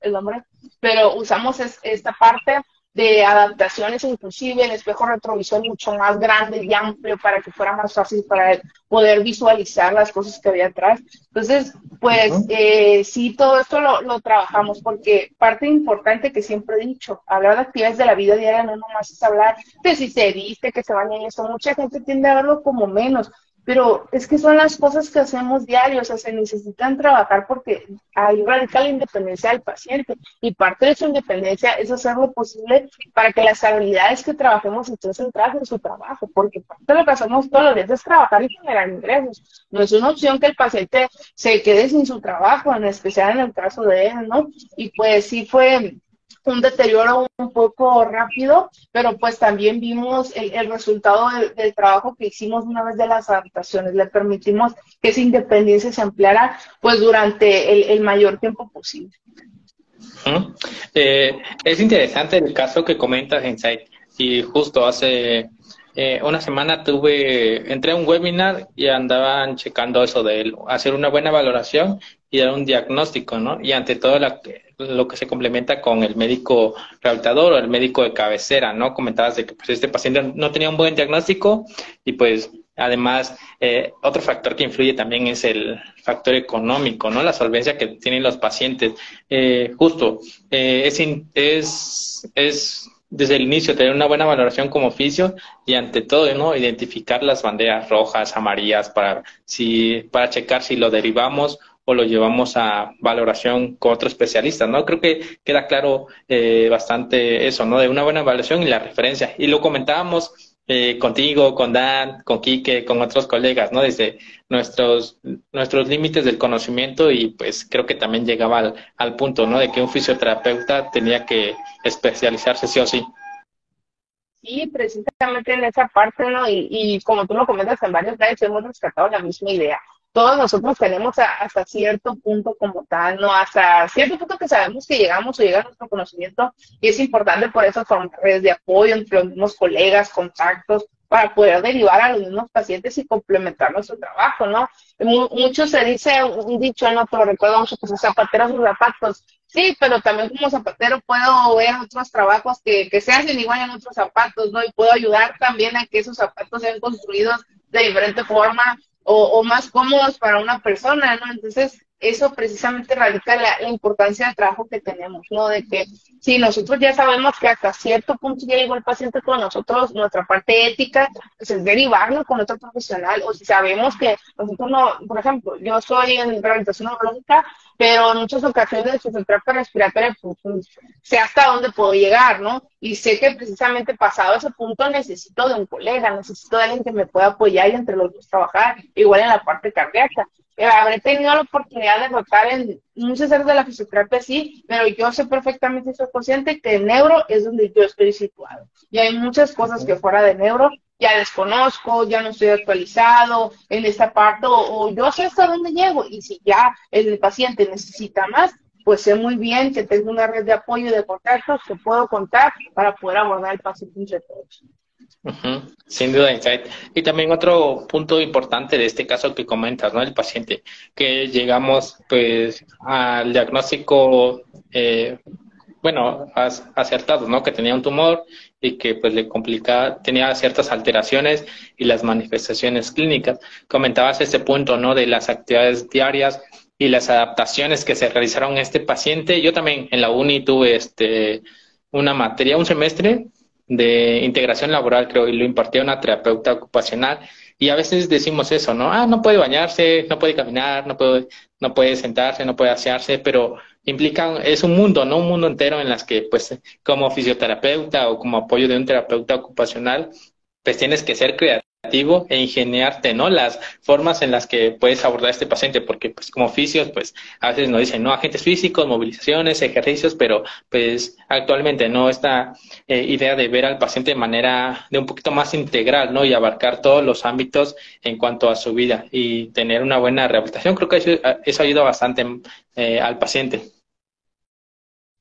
el nombre, pero usamos esta parte de adaptaciones, inclusive el espejo retrovisor mucho más grande y amplio para que fuera más fácil para él poder visualizar las cosas que había atrás. Entonces, pues eh, sí, todo esto lo, lo, trabajamos porque parte importante que siempre he dicho, hablar de actividades de la vida diaria no nomás es hablar de si se viste, que se baña y eso. Mucha gente tiende a verlo como menos, pero es que son las cosas que hacemos diarios, o sea, se necesitan trabajar porque hay radical independencia del paciente y parte de su independencia es hacer lo posible para que las habilidades que trabajemos estén centradas en su trabajo, porque parte de lo que hacemos todos los días es trabajar y generar ingresos. No es una opción que el paciente se quede sin su trabajo, en especial en el caso de él, ¿no? Y pues sí fue un deterioro un poco rápido, pero pues también vimos el, resultado del, trabajo que hicimos una vez de las adaptaciones. Le permitimos que esa independencia se ampliara pues durante el, mayor tiempo posible. Eh, es interesante el caso que comentas, Insight, y justo hace eh, una semana tuve, entré a un webinar y andaban checando eso de hacer una buena valoración y dar un diagnóstico, ¿no? Y ante todo lo que se complementa con el médico rehabilitador o el médico de cabecera, ¿no? Comentabas de que pues, este paciente no tenía un buen diagnóstico y pues además eh, otro factor que influye también es el factor económico, ¿no? La solvencia que tienen los pacientes. Eh, justo, eh, es, es, es desde el inicio tener una buena valoración como oficio y ante todo identificar las banderas rojas amarillas para si para checar si lo derivamos o lo llevamos a valoración con otro especialista, ¿no? Creo que queda claro eh, bastante eso, ¿no? De una buena evaluación y la referencia. Y lo comentábamos eh, contigo, con Dan, con Quique, con otros colegas, ¿no? Desde nuestros, nuestros límites del conocimiento y pues creo que también llegaba al, punto, ¿no? De que un fisioterapeuta tenía que especializarse sí o sí. Sí, precisamente en esa parte, ¿no? Y, y como tú lo comentas en varios casos, hemos rescatado la misma idea todos nosotros tenemos hasta cierto punto como tal, ¿no? Hasta cierto punto que sabemos que llegamos o llega nuestro conocimiento y es importante por eso formar redes de apoyo entre los mismos colegas, contactos, para poder derivar a los mismos pacientes y complementar nuestro trabajo, ¿no? Mucho se dice un dicho, no te lo recuerdo mucho, pues zapatero sus zapatos. Sí, pero también como zapatero puedo ver otros trabajos que, que se hacen igual en otros zapatos, ¿no? Y puedo ayudar también a que esos zapatos sean construidos de diferente forma o, o más cómodos para una persona, ¿no? Entonces, eso precisamente radica la, importancia del trabajo que tenemos, ¿no? De que si nosotros ya sabemos que hasta cierto punto ya llegó el paciente con nosotros, nuestra parte ética, pues es derivarlo con otro profesional, o si sabemos que nosotros no, por ejemplo, yo soy en rehabilitación neurológica, pero en muchas ocasiones de fisioterapia respiratoria, pues, pues, sé hasta dónde puedo llegar, ¿no? Y sé que precisamente pasado ese punto necesito de un colega, necesito de alguien que me pueda apoyar y entre los dos trabajar, igual en la parte cardíaca. Eh, habré tenido la oportunidad de rotar en muchas áreas de la fisioterapia, sí, pero yo sé perfectamente, soy consciente que el neuro es donde yo estoy situado. Y hay muchas cosas que fuera de neuro ya desconozco, ya no estoy actualizado en esta parte, o, yo sé hasta dónde llego. Y si ya el paciente necesita más, pues sé muy bien que tengo una red de apoyo y de contactos que puedo contar para poder abordar el paciente entre todos. Sin duda, Insight. Y también otro punto importante de este caso que comentas, ¿no? El paciente, que llegamos pues al diagnóstico, eh, bueno, acertado, ¿no? Que tenía un tumor y que pues le complicaba, tenía ciertas alteraciones y las manifestaciones clínicas. Comentabas este punto, ¿no? De las actividades diarias y las adaptaciones que se realizaron en este paciente. Yo también en la uni tuve este una materia, un semestre de integración laboral, creo, y lo impartía una terapeuta ocupacional. Y a veces decimos eso, ¿no? Ah, no puede bañarse, no puede caminar, no puede, no puede sentarse, no puede asearse, pero implica, es un mundo, ¿no? Un mundo entero en las que, pues, como fisioterapeuta o como apoyo de un terapeuta ocupacional, pues tienes que ser creativo e ingeniarte, ¿no? Las formas en las que puedes abordar a este paciente, porque pues como oficios, pues a veces nos dicen, no, agentes físicos, movilizaciones, ejercicios, pero pues actualmente no esta eh, idea de ver al paciente de manera de un poquito más integral, ¿no? Y abarcar todos los ámbitos en cuanto a su vida y tener una buena rehabilitación. Creo que eso, eso ayuda bastante eh, al paciente.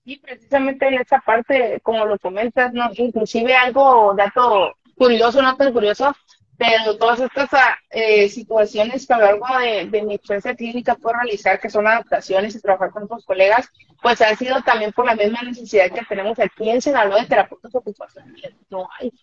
Y precisamente en esa parte, como lo comentas, ¿no? Inclusive algo, dato curioso, no tan curioso, pero todas estas ah, eh, situaciones que a lo largo de, mi experiencia clínica puedo realizar, que son adaptaciones y trabajar con otros colegas, pues ha sido también por la misma necesidad que tenemos aquí en Sinaloa de terapeutas ocupacionales. No hay.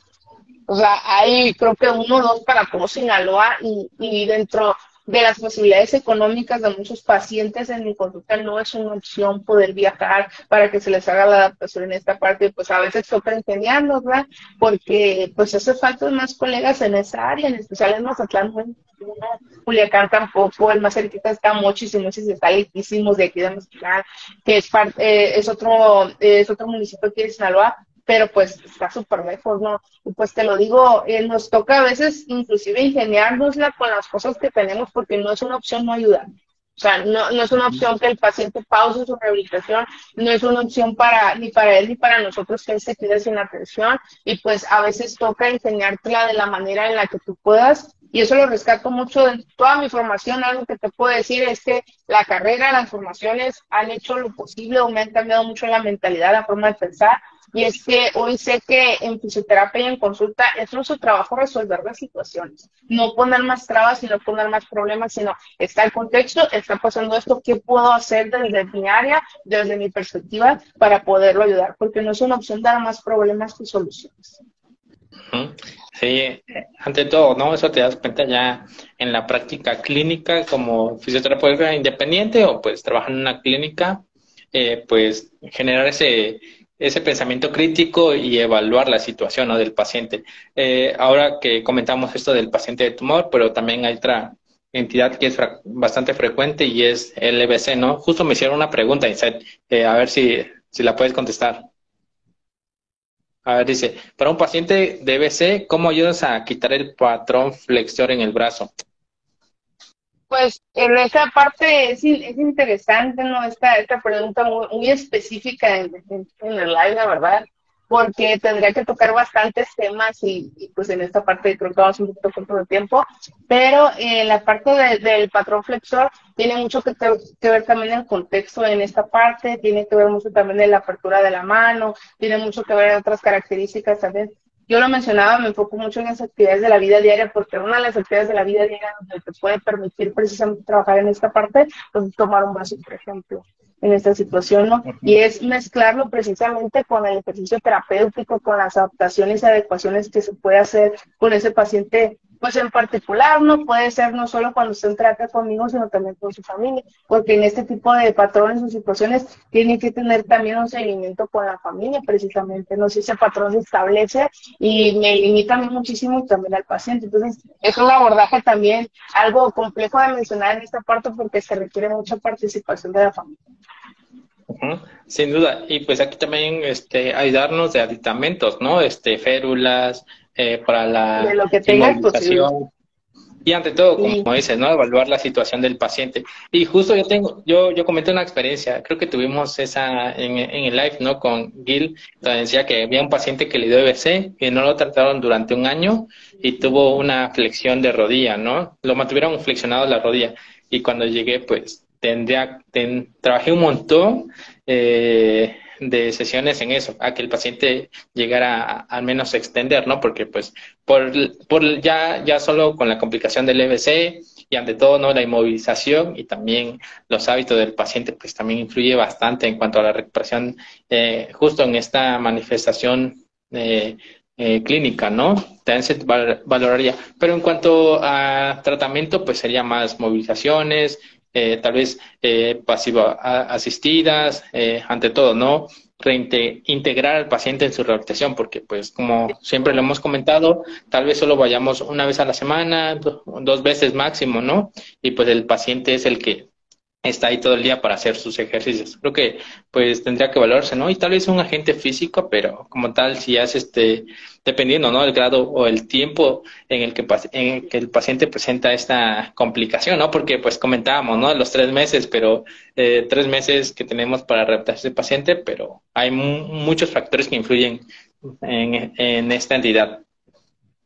O sea, hay creo que uno o dos para todo Sinaloa y, y dentro de las posibilidades económicas de muchos pacientes en mi consulta no es una opción poder viajar para que se les haga la adaptación en esta parte, pues a veces toca enseñarnos, ¿verdad? Porque pues hace falta más colegas en esa área, en especial en Mazatlán, bueno, Culiacán tampoco, el más cerquita está muchísimo, si está lejísimo de aquí de Mazatlán, que es, parte, eh, es otro es otro municipio aquí de Sinaloa, pero pues está súper lejos, ¿no? Y pues te lo digo, eh, nos toca a veces inclusive ingeniárnosla con las cosas que tenemos porque no es una opción no ayudar. O sea, no, no es una opción que el paciente pause su rehabilitación, no es una opción para ni para él ni para nosotros que él se quede sin atención y pues a veces toca enseñártela de la manera en la que tú puedas y eso lo rescato mucho de toda mi formación. Algo que te puedo decir es que la carrera, las formaciones han hecho lo posible o me han cambiado mucho la mentalidad, la forma de pensar y es que hoy sé que en fisioterapia y en consulta es nuestro trabajo resolver las situaciones. No poner más trabas, sino poner más problemas, sino está el contexto, está pasando esto, ¿qué puedo hacer desde mi área, desde mi perspectiva, para poderlo ayudar? Porque no es una opción dar más problemas que soluciones. Sí, ante todo, ¿no? Eso te das cuenta ya en la práctica clínica como fisioterapeuta independiente o pues trabajar en una clínica, eh, pues generar ese ese pensamiento crítico y evaluar la situación del paciente. Eh, ahora que comentamos esto del paciente de tumor, pero también hay otra entidad que es bastante frecuente y es el EBC, ¿no? Justo me hicieron una pregunta, eh, a ver si, si la puedes contestar. A ver, dice, para un paciente de EBC, ¿cómo ayudas a quitar el patrón flexor en el brazo? Pues en esa parte es, es interesante, ¿no? Esta, esta pregunta muy, específica en, el live, la verdad, porque tendría que tocar bastantes temas y, pues en esta parte creo que vamos un poquito corto de tiempo, pero en la parte del patrón flexor tiene mucho que, ver también el contexto en esta parte, tiene que ver mucho también en la apertura de la mano, tiene mucho que ver otras características también. Yo lo mencionaba, me enfoco mucho en las actividades de la vida diaria, porque una de las actividades de la vida diaria donde te puede permitir precisamente trabajar en esta parte, pues tomar un vaso, por ejemplo en esta situación, ¿no? Y es mezclarlo precisamente con el ejercicio terapéutico, con las adaptaciones y adecuaciones que se puede hacer con ese paciente, pues en particular, ¿no? Puede ser no solo cuando se trata conmigo, sino también con su familia, porque en este tipo de patrones o situaciones tiene que tener también un seguimiento con la familia, precisamente, no sé si ese patrón se establece y me limita muchísimo también al paciente. Entonces, es un abordaje también algo complejo de mencionar en esta parte porque se requiere mucha participación de la familia. Sin duda. Y pues aquí también este, ayudarnos de aditamentos, ¿no? Este, férulas, eh, para la de lo que Y ante todo, como dices, ¿no? Evaluar la situación del paciente. Y justo yo tengo, yo, yo comenté una experiencia, creo que tuvimos esa en, en el live, ¿no? Con Gil, donde decía que había un paciente que le dio EBC, que no lo trataron durante un año y tuvo una flexión de rodilla, ¿no? Lo mantuvieron flexionado la rodilla. Y cuando llegué, pues tendría, trabajé un montón eh, de sesiones en eso, a que el paciente llegara a, al menos a extender, ¿no? Porque pues por, por ya, ya solo con la complicación del EBC y ante todo, ¿no? La inmovilización y también los hábitos del paciente pues también influye bastante en cuanto a la recuperación eh, justo en esta manifestación eh, eh, clínica, ¿no? También valoraría. Pero en cuanto a tratamiento, pues sería más movilizaciones, eh, tal vez eh, pasivo asistidas, eh, ante todo, ¿no? Reintegrar al paciente en su rehabilitación, porque pues como siempre lo hemos comentado, tal vez solo vayamos una vez a la semana, dos veces máximo, ¿no? Y pues el paciente es el que está ahí todo el día para hacer sus ejercicios. Creo que pues tendría que valorarse, ¿no? Y tal vez un agente físico, pero como tal, si es este, dependiendo, ¿no? El grado o el tiempo en el que, en que el paciente presenta esta complicación, ¿no? Porque pues comentábamos, ¿no? Los tres meses, pero eh, tres meses que tenemos para adaptar ese paciente, pero hay muchos factores que influyen en, esta entidad.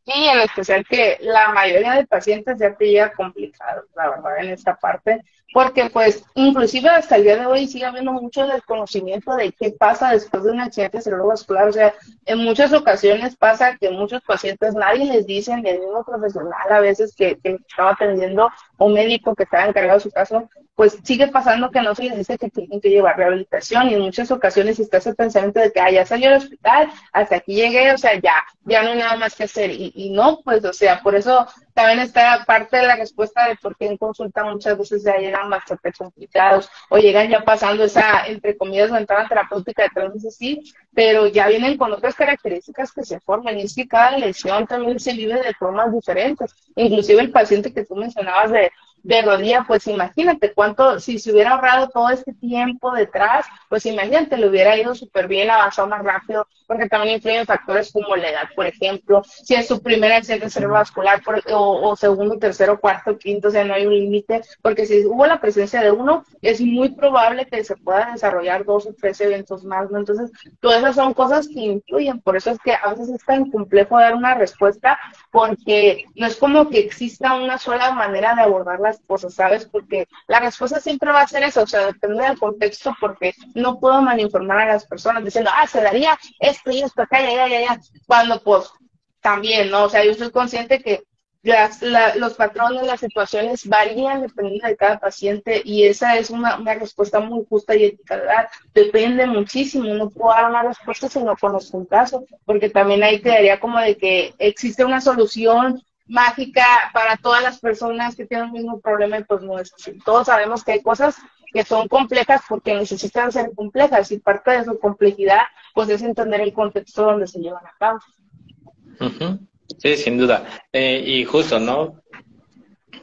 Y en especial que la mayoría de pacientes ya te llega complicado, la verdad, en esta parte porque pues inclusive hasta el día de hoy sigue habiendo mucho desconocimiento de qué pasa después de un accidente cerebrovascular. O sea, en muchas ocasiones pasa que muchos pacientes nadie les dice, ni el mismo profesional a veces que, que estaba atendiendo o médico que estaba encargado de su caso, pues sigue pasando que no se les dice que tienen que llevar rehabilitación y en muchas ocasiones está ese pensamiento de que ah, ya salió del hospital, hasta aquí llegué, o sea, ya, ya no hay nada más que hacer. Y, y no, pues, o sea, por eso también está parte de la respuesta de por qué en consulta muchas veces ya llegan bastante complicados o llegan ya pasando esa, entre comillas, ventana terapéutica de tres meses, sí, pero ya vienen con otras características que se forman y es que cada lesión también se vive de formas diferentes. Inclusive el paciente que tú mencionabas de de rodilla, pues imagínate cuánto, si se hubiera ahorrado todo este tiempo detrás, pues imagínate, le hubiera ido súper bien, avanzado más rápido, porque también influyen factores como la edad, por ejemplo, si es su primera accidente cerebrovascular o, segundo, tercero, cuarto, quinto, o sea, no hay un límite, porque si hubo la presencia de uno, es muy probable que se pueda desarrollar dos o tres eventos más, ¿no? Entonces, todas esas son cosas que influyen, por eso es que a veces es tan complejo dar una respuesta, porque no es como que exista una sola manera de abordar las cosas, ¿sabes? Porque la respuesta siempre va a ser eso, o sea, depende del contexto, porque no puedo malinformar a las personas diciendo, ah, se daría esto y esto acá, ya, ya, ya, cuando pues también, ¿no? O sea, yo soy consciente que las, los patrones, las situaciones varían dependiendo de cada paciente y esa es una, respuesta muy justa y ética, Depende muchísimo, no puedo dar una respuesta si no conozco un caso, porque también ahí quedaría como de que existe una solución mágica para todas las personas que tienen el mismo problema y pues no es así. Todos sabemos que hay cosas que son complejas porque necesitan ser complejas y parte de su complejidad pues es entender el contexto donde se llevan a cabo. Sí, sin duda. Eh, y justo, ¿no?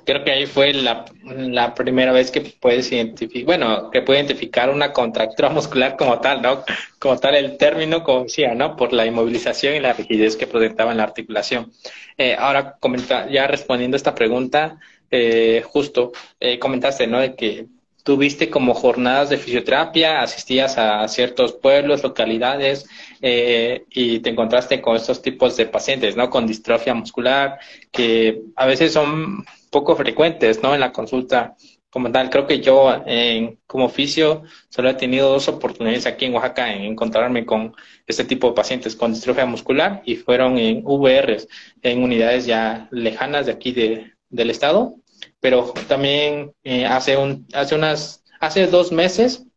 Creo que ahí fue la, la primera vez que puedes identificar, bueno, que puede identificar una contractura muscular como tal, ¿no? Como tal el término, como decía, ¿no? Por la inmovilización y la rigidez que presentaba en la articulación. Eh, ahora, comenta, ya respondiendo a esta pregunta, eh, justo eh, comentaste, ¿no? De que tuviste como jornadas de fisioterapia, asistías a ciertos pueblos, localidades eh, y te encontraste con estos tipos de pacientes, ¿no? Con distrofia muscular, que a veces son poco frecuentes, ¿no? En la consulta como tal, creo que yo en, como oficio solo he tenido dos oportunidades aquí en Oaxaca en encontrarme con este tipo de pacientes con distrofia muscular y fueron en VRs, en unidades ya lejanas de aquí de, del estado, pero también eh, hace, un, hace, unas, hace dos meses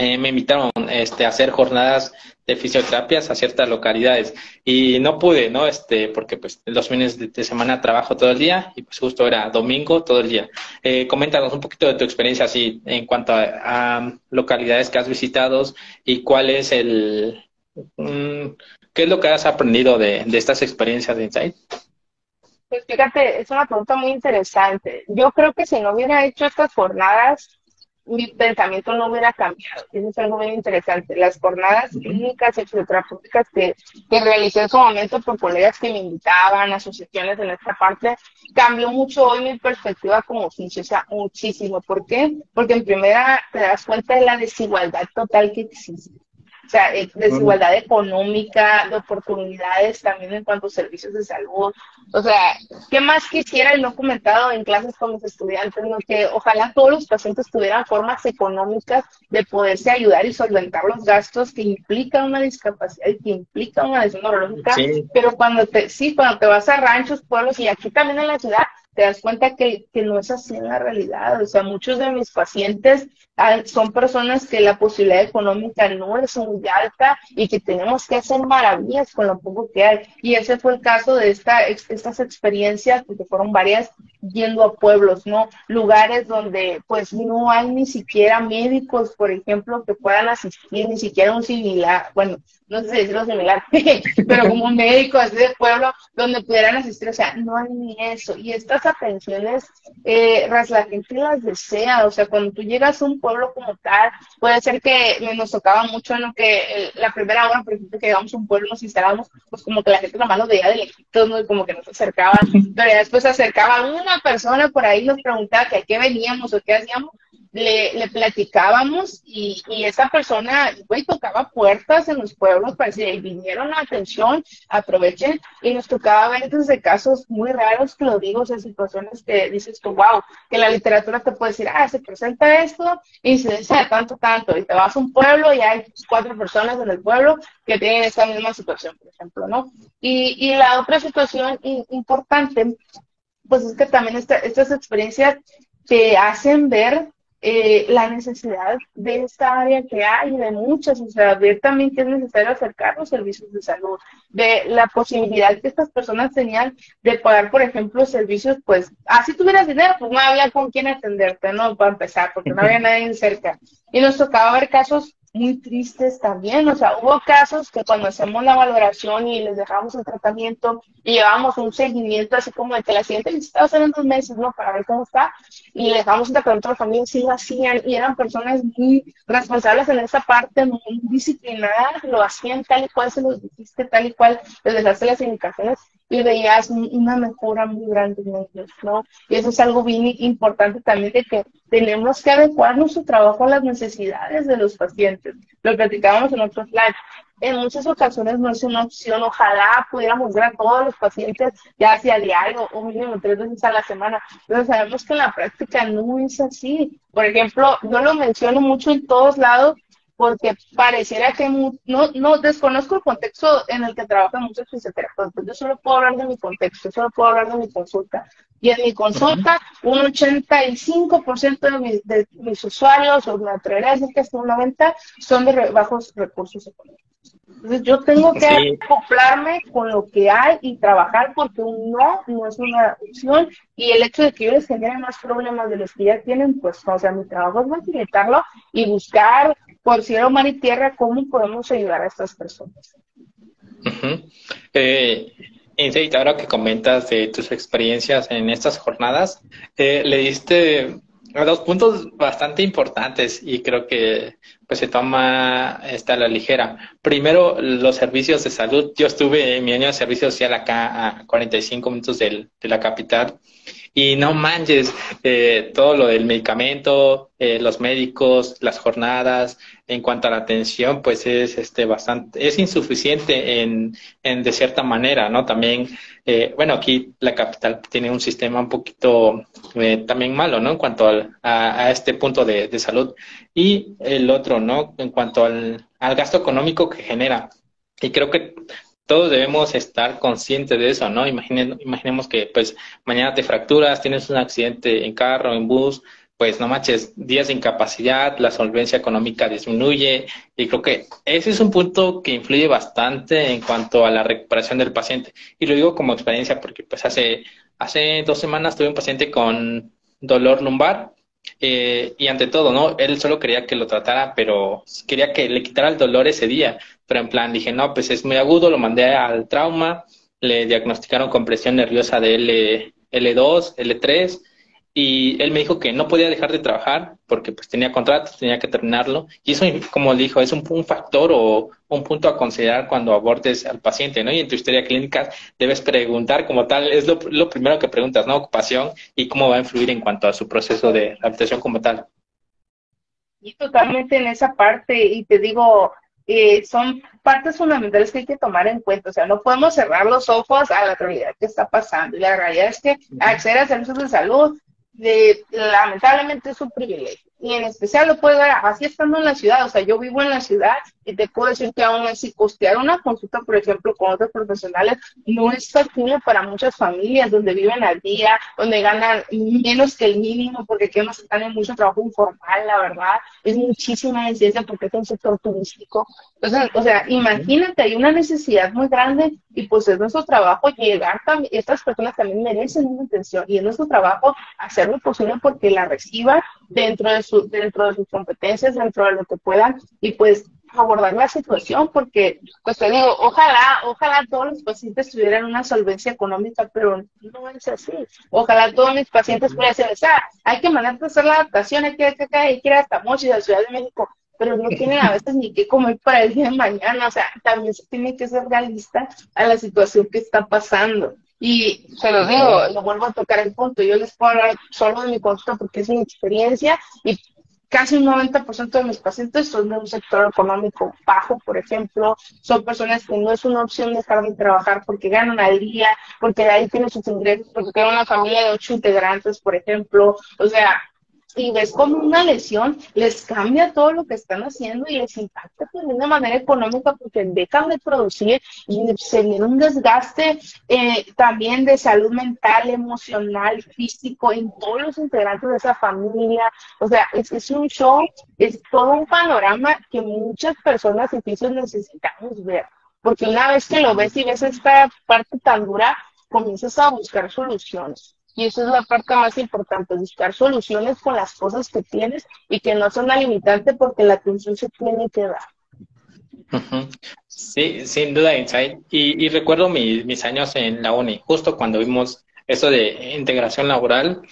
eh, me invitaron este, a hacer jornadas de fisioterapias a ciertas localidades y no pude, ¿no? Este, porque pues los fines de, semana trabajo todo el día y pues justo era domingo todo el día. Eh, coméntanos un poquito de tu experiencia así en cuanto a, localidades que has visitado y cuál es el, mm, qué es lo que has aprendido de, de estas experiencias de Insight. Pues fíjate, es una pregunta muy interesante. Yo creo que si no hubiera hecho estas jornadas, mi pensamiento no hubiera cambiado. Eso es algo muy interesante. Las jornadas clínicas y fisioterapéuticas que, que realicé en su momento por colegas que me invitaban, asociaciones en esta parte, cambió mucho hoy mi perspectiva como oficio, o sea, muchísimo. ¿Por qué? Porque en primera te das cuenta de la desigualdad total que existe. O sea, eh, desigualdad económica, de oportunidades también en cuanto a servicios de salud. O sea, ¿qué más quisiera el no comentado en clases con los estudiantes? ¿no? Que ojalá todos los pacientes tuvieran formas económicas de poderse ayudar y solventar los gastos que implica una discapacidad y que implica una lesión neurológica. Pero cuando te, sí, cuando te vas a ranchos, pueblos y aquí también en la ciudad, te das cuenta que, que, no es así en la realidad. O sea, muchos de mis pacientes son personas que la posibilidad económica no es muy alta y que tenemos que hacer maravillas con lo poco que hay. Y ese fue el caso de esta, estas experiencias, porque fueron varias, yendo a pueblos, ¿no? Lugares donde pues no hay ni siquiera médicos, por ejemplo, que puedan asistir, ni siquiera un similar, bueno, no sé si decirlo similar, pero como un médico así de pueblo donde pudieran asistir, o sea, no hay ni eso. Y estas atenciones, eh, la gente las desea, o sea, cuando tú llegas a un pueblo como tal, puede ser que nos tocaba mucho en lo que la primera hora, por ejemplo, que llegamos a un pueblo, nos instalamos, pues como que la gente nomás nos veía de lejitos, como que nos acercaban, pero después se acercaba una persona por ahí nos preguntaba que a qué veníamos o qué hacíamos, le, platicábamos y, y, esa persona, güey, tocaba puertas en los pueblos para decir, vinieron a atención, aprovechen, y nos tocaba ver desde casos muy raros, que lo digo, o situaciones que dices tú, wow, que la literatura te puede decir, ah, se presenta esto, y se dice tanto, tanto, y te vas a un pueblo y hay cuatro personas en el pueblo que tienen esa misma situación, por ejemplo, ¿no? Y, y la otra situación importante, pues es que también esta, estas experiencias te hacen ver eh, la necesidad de esta área que hay, de muchas, o sea, ver también que es necesario acercar los servicios de salud, de la posibilidad que estas personas tenían de pagar, por ejemplo, servicios, pues, así tuvieras dinero, pues no había con quién atenderte, ¿no? Para empezar, porque no había nadie cerca. Y nos tocaba ver casos muy tristes también. O sea, hubo casos que cuando hacemos la valoración y les dejamos el tratamiento y llevamos un seguimiento así como de que la siguiente visita va a en dos meses, ¿no? Para ver cómo está. Y le dejamos un tratamiento a la familia, sí lo hacían y eran personas muy responsables en esa parte, muy disciplinadas, lo hacían tal y cual se los dijiste, tal y cual les dejaste las indicaciones y veías una mejora muy grande en ellos, ¿no? Y eso es algo bien importante también de que tenemos que adecuar nuestro trabajo a las necesidades de los pacientes. Lo platicábamos en otros slides. En muchas ocasiones no es una opción. Ojalá pudiéramos ver a todos los pacientes ya sea diario o mínimo tres veces a la semana. Pero sabemos que en la práctica no es así. Por ejemplo, yo lo menciono mucho en todos lados, porque pareciera que no, no desconozco el contexto en el que trabajan muchos fisioterapeutas. Yo solo puedo hablar de mi contexto, solo puedo hablar de mi consulta. Y en mi consulta, un 85% de mis, de mis usuarios, o me atrevería a decir que hasta un 90%, son de bajos recursos económicos. Entonces yo tengo que acoplarme con lo que hay y trabajar porque un no no es una opción. Y el hecho de que yo les genere más problemas de los que ya tienen, pues, o sea, mi trabajo es facilitarlo y buscar por cielo, mar y tierra, cómo podemos ayudar a estas personas. Eh, ahora que comentas de tus experiencias en estas jornadas, eh, le diste dos puntos bastante importantes y creo que pues se toma esta la ligera. Primero, los servicios de salud. Yo estuve en mi año de servicio social acá a 45 minutos de la capital Y no manches, eh, todo lo del medicamento, eh, los médicos, las jornadas, en cuanto a la atención, pues es este bastante, es insuficiente en, en de cierta manera, ¿no? También, eh, bueno, aquí la capital tiene un sistema un poquito también malo, ¿no? En cuanto al, a, este punto de, de, salud. Y el otro, ¿no? En cuanto al, al gasto económico que genera. Y creo que todos debemos estar conscientes de eso, ¿no? imaginemos que pues mañana te fracturas, tienes un accidente en carro, en bus, pues no manches, días de incapacidad, la solvencia económica disminuye y creo que ese es un punto que influye bastante en cuanto a la recuperación del paciente. Y lo digo como experiencia porque pues hace, hace dos semanas tuve un paciente con dolor lumbar eh, y ante todo, ¿no? Él solo quería que lo tratara, pero quería que le quitara el dolor ese día. Pero en plan dije, no, pues es muy agudo, lo mandé al trauma, le diagnosticaron compresión nerviosa de L, L2, L3, y él me dijo que no podía dejar de trabajar porque pues tenía contratos, tenía que terminarlo. Y eso, como dijo, es un, un, factor o un punto a considerar cuando abordes al paciente, ¿no? Y en tu historia clínica debes preguntar como tal, es lo, lo primero que preguntas, ¿no? Ocupación y cómo va a influir en cuanto a su proceso de rehabilitación como tal. Y totalmente en esa parte, y te digo, eh, son partes fundamentales que hay que tomar en cuenta. O sea, no podemos cerrar los ojos a la realidad que está pasando. Y la realidad es que acceder a servicios de salud de, lamentablemente es un privilegio y en especial lo puedo ver así estando en la ciudad, o sea, yo vivo en la ciudad y te puedo decir que aún así costear una consulta, por ejemplo, con otros profesionales no es factible para muchas familias donde viven al día, donde ganan menos que el mínimo, porque aquí más están en mucho trabajo informal, la verdad, es muchísima necesidad porque es un sector turístico. Entonces, o sea, imagínate, hay una necesidad muy grande y pues es nuestro trabajo llegar también, estas personas también merecen una atención y es nuestro trabajo hacer lo posible porque la reciban dentro de dentro de sus competencias, dentro de lo que puedan, y pues abordar la situación, porque, pues te digo, ojalá, ojalá todos los pacientes tuvieran una solvencia económica, pero no es así. Ojalá todos mis pacientes pudiesen decir, o hay que mandarte a hacer la adaptación, hay que, hay que, hay que ir hasta Mochi, a la Ciudad de México, pero no tienen a veces ni qué comer para el día de mañana, o sea, también se tiene que ser realista a la situación que está pasando. Y se los digo, lo vuelvo a tocar el punto. Yo les puedo hablar solo de mi consulta porque es mi experiencia y casi un 90% de mis pacientes son de un sector económico bajo, por ejemplo. Son personas que no es una opción dejar de trabajar porque ganan al día, porque de ahí tienen sus ingresos, porque tienen una familia de ocho integrantes, por ejemplo. O sea, y ves como una lesión les cambia todo lo que están haciendo y les impacta pues, de una manera económica porque dejan de producir y se viene un desgaste eh, también de salud mental, emocional, físico en todos los integrantes de esa familia. O sea, es, es un show, es todo un panorama que muchas personas difíciles necesitamos ver. Porque una vez que lo ves y ves esta parte tan dura, comienzas a buscar soluciones. Y esa es la parte más importante, buscar soluciones con las cosas que tienes y que no son una limitante porque la atención se tiene que dar. Sí, sin duda, Insight. Y, recuerdo mis años en la uni, justo cuando vimos eso de integración laboral,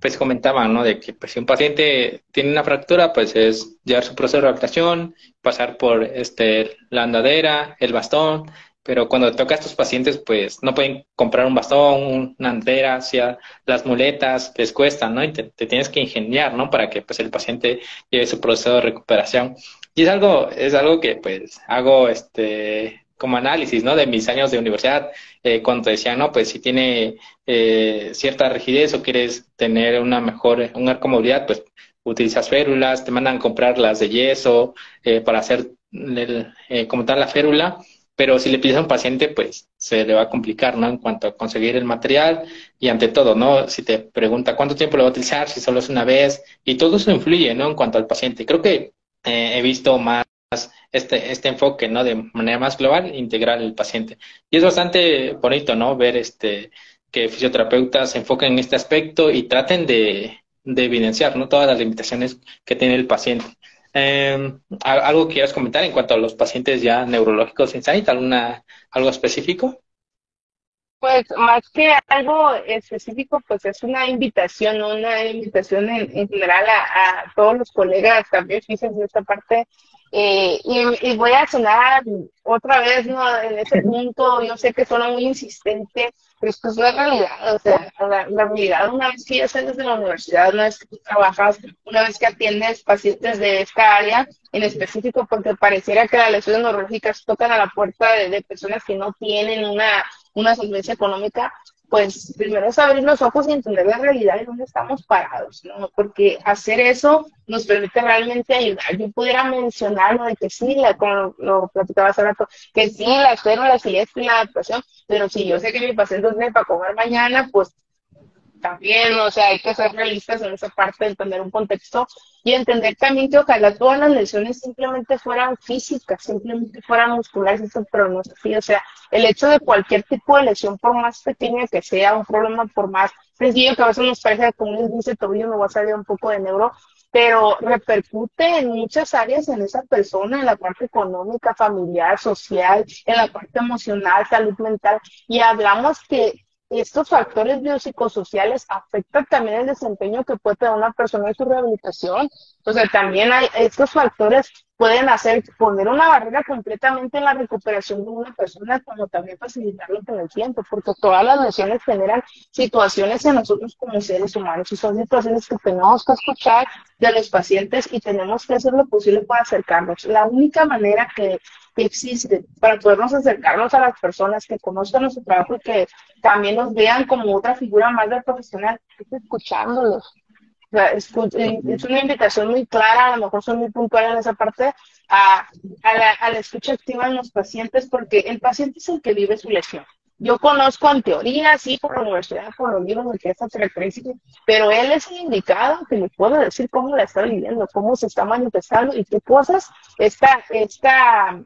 pues comentaban, ¿no? De que pues, si un paciente tiene una fractura, pues es llevar su proceso de rehabilitación, pasar por este, la andadera, el bastón, pero cuando toca a estos pacientes, pues no pueden comprar un bastón, una andera, hacia las muletas les cuesta, ¿no? Y te, tienes que ingeniar, ¿no? Para que pues el paciente lleve su proceso de recuperación. Y es algo, es algo que pues hago este como análisis, ¿no? De mis años de universidad, eh, cuando te decían, no, pues si tiene eh, cierta rigidez o quieres tener una mejor, una movilidad, pues utilizas férulas, te mandan comprar las de yeso eh, para hacer el, como tal la férula pero si le pides a un paciente, pues se le va a complicar, ¿no? En cuanto a conseguir el material y ante todo, ¿no? Si te pregunta cuánto tiempo lo va a utilizar, si solo es una vez, y todo eso influye, ¿no? En cuanto al paciente. Creo que eh, he visto más este, este enfoque, ¿no? De manera más global, integral el paciente. Y es bastante bonito, ¿no? Ver este que fisioterapeutas se enfoquen en este aspecto y traten de, de evidenciar, ¿no? Todas las limitaciones que tiene el paciente. Eh, ¿Algo quieras comentar en cuanto a los pacientes ya neurológicos Insight? ¿Alguna, ¿Algo específico? Pues más que algo específico, pues es una invitación, una invitación en, general a, todos los colegas también, fíjense esta parte, Eh, y, voy a sonar otra vez, ¿no? En ese punto, yo sé que suena muy insistente, pero es que es la realidad, o sea, la, realidad, una vez que ya sales de la universidad, una vez que trabajas, una vez que atiendes pacientes de esta área en específico, porque pareciera que las lesiones neurológicas tocan a la puerta de, de personas que no tienen una, una solvencia económica, pues primero es abrir los ojos y entender la realidad de dónde estamos parados, ¿no? Porque hacer eso nos permite realmente ayudar. Yo pudiera mencionar lo de que sí, la, como lo platicaba hace rato, que sí, la espero, la y la adaptación, pero si yo sé que mi paciente tiene para comer mañana, pues también, o sea, hay que ser realistas en esa parte, entender un contexto y entender también que ojalá todas las lesiones simplemente fueran físicas, simplemente fueran musculares, pero no es así, o sea, el hecho de cualquier tipo de lesión, por más pequeña que sea, un problema por más sencillo que a veces nos parece como un dice tobillo, me va a salir un poco de neuro, pero repercute en muchas áreas en esa persona, en la parte económica, familiar, social, en la parte emocional, salud mental, y hablamos que estos factores biopsicosociales afectan también el desempeño que puede tener una persona en su rehabilitación. Entonces, también hay estos factores pueden hacer poner una barrera completamente en la recuperación de una persona, como también facilitarlo con el tiempo, porque todas las lesiones generan situaciones en nosotros como seres humanos y son situaciones que tenemos que escuchar de los pacientes y tenemos que hacer lo posible para acercarnos. La única manera que, existe para podernos acercarnos a las personas que conozcan nuestro trabajo y que también nos vean como otra figura más del profesional es escuchándolos es, una invitación muy clara, a lo mejor soy muy puntual en esa parte, a, la, escucha activa en los pacientes, porque el paciente es el que vive su lesión. Yo conozco en teoría, sí, por la universidad, por los libros de que esta característica, pero él es el indicado que me puede decir cómo la está viviendo, cómo se está manifestando y qué cosas esta, esta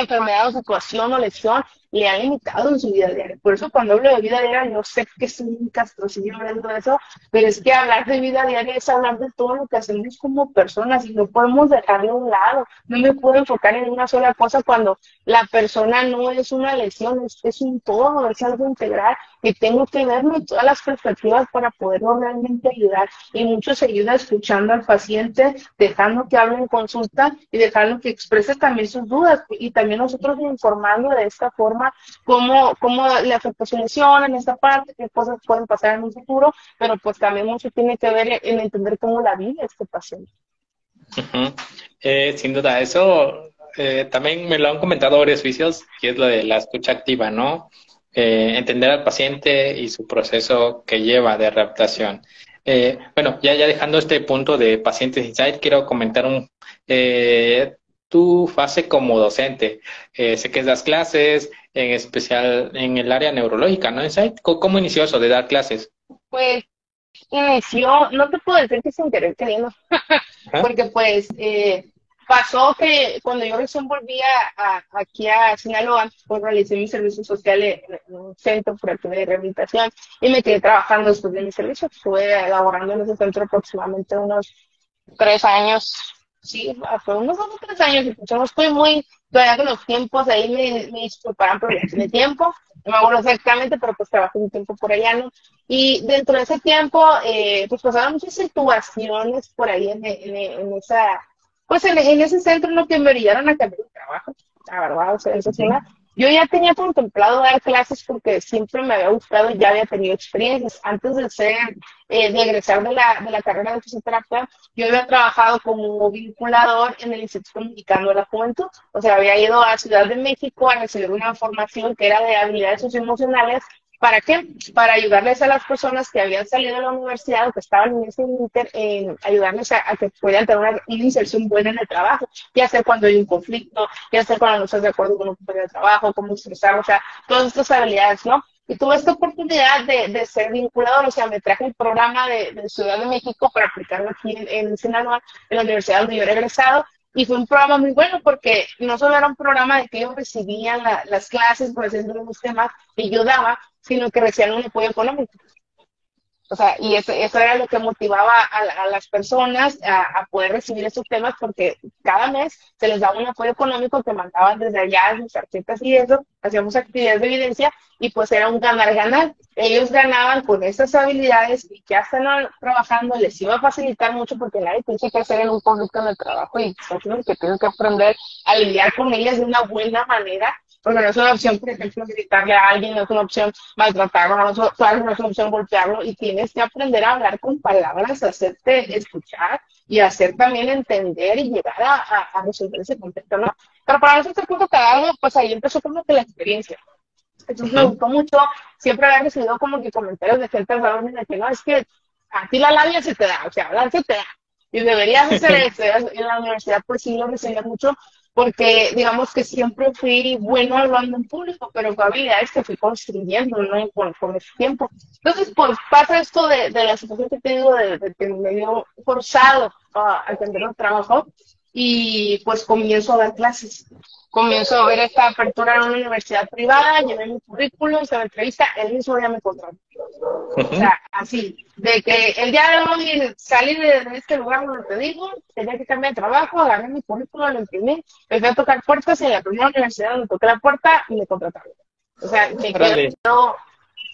enfermedad o situación o lesión le ha limitado en su vida diaria. Por eso cuando hablo de vida diaria, yo sé que es un castrocillo hablando de eso, pero es que hablar de vida diaria es hablar de todo lo que hacemos como personas y no podemos dejarlo a un lado. No me puedo enfocar en una sola cosa cuando la persona no es una lesión, es, es un todo, es algo integral y tengo que verlo en todas las perspectivas para poderlo realmente ayudar. Y mucho se ayuda escuchando al paciente, dejando que hable en consulta y dejando que exprese también sus dudas y también nosotros informando de esta forma cómo, cómo le afecta su lesión en esta parte, qué cosas pueden pasar en un futuro, pero pues también mucho tiene que ver en entender cómo la vive este paciente. Eh, sin duda, eso eh, también me lo han comentado varios vicios, que es lo de la escucha activa, ¿no? Eh, entender al paciente y su proceso que lleva de adaptación. bueno, ya, ya dejando este punto de pacientes insight, quiero comentar un, tu fase como docente. sé que das clases, en especial en el área neurológica, ¿no? ¿Cómo inició eso de dar clases? Pues inició, no te puedo decir que sin querer queriendo, porque pues eh, pasó que cuando yo recién volví a, aquí a Sinaloa, pues realicé mi servicio social en, un centro por de rehabilitación y me quedé trabajando después de mi servicio. Estuve laborando en ese centro aproximadamente unos tres años, sí, fue unos dos o tres años, pues no estoy muy todavía con los tiempos ahí me, me preparan proyectos de tiempo, no me acuerdo exactamente, pero pues trabajé un tiempo por allá, ¿no? Y dentro de ese tiempo, eh, pues pasaron muchas situaciones por ahí en, en, esa, pues en, ese centro en lo que me orillaron a cambiar de trabajo, la verdad, o sea, eso sí, yo ya tenía contemplado dar clases porque siempre me había gustado y ya había tenido experiencias. Antes de ser, eh, de egresar de la, de la carrera de fisioterapia, yo había trabajado como vinculador en el Instituto Mexicano de la Juventud. O sea, había ido a Ciudad de México a recibir una formación que era de habilidades socioemocionales ¿Para qué? Para ayudarles a las personas que habían salido de la universidad o que estaban en ese inter, en ayudarles a, que puedan tener una, inserción buena en el trabajo, ya sea cuando hay un conflicto, ya sea cuando no estás de acuerdo con un compañero de trabajo, cómo expresar, o sea, todas estas habilidades, ¿no? Y tuve esta oportunidad de, de ser vinculado, o sea, me traje el programa de, Ciudad de México para aplicarlo aquí en, en Sinaloa, en la universidad donde yo era egresado, y fue un programa muy bueno porque no solo era un programa de que ellos recibían las clases, por ejemplo, los temas que yo daba, sino que recibían un apoyo económico. O sea, y eso, eso era lo que motivaba a, las personas a, poder recibir esos temas porque cada mes se les daba un apoyo económico que mandaban desde allá, sus tarjetas y eso, hacíamos actividades de evidencia y pues era un ganar-ganar. Ellos ganaban con esas habilidades y ya están trabajando, les iba a facilitar mucho porque nadie tiene que hacer en un público en el trabajo y son que tienen que aprender a lidiar con ellas de una buena manera porque no es una opción, por ejemplo, gritarle a alguien, no es una opción maltratarlo, no es, no es una opción golpearlo, y tienes que aprender a hablar con palabras, hacerte escuchar y hacer también entender y llegar a, a, resolver ese conflicto, ¿no? Pero para nosotros este punto algo, pues ahí empezó como que la experiencia. Entonces me gustó mucho, siempre había recibido como que comentarios de gente alrededor de que no, es que a ti la labia se te da, o sea, hablar se te da. Y deberías hacer eso. En la universidad pues sí lo recibía mucho, porque digamos que siempre fui bueno hablando en público, pero habilidades que fui construyendo ¿no? con, con el tiempo. Entonces, pues pasa esto de, de la situación que te digo, de, de que me dio forzado a, a tener un trabajo y pues comienzo a dar clases comienzo a ver esta apertura en una universidad privada, llevé mi currículum, hice la entrevista, el mismo día me contrató. O sea, así, de que el día de hoy salí de, este lugar donde te digo, tenía que cambiar de trabajo, agarré mi currículum, lo imprimí, empecé a tocar puertas en la primera universidad donde toqué la puerta y me contrataron. O sea, me quedo,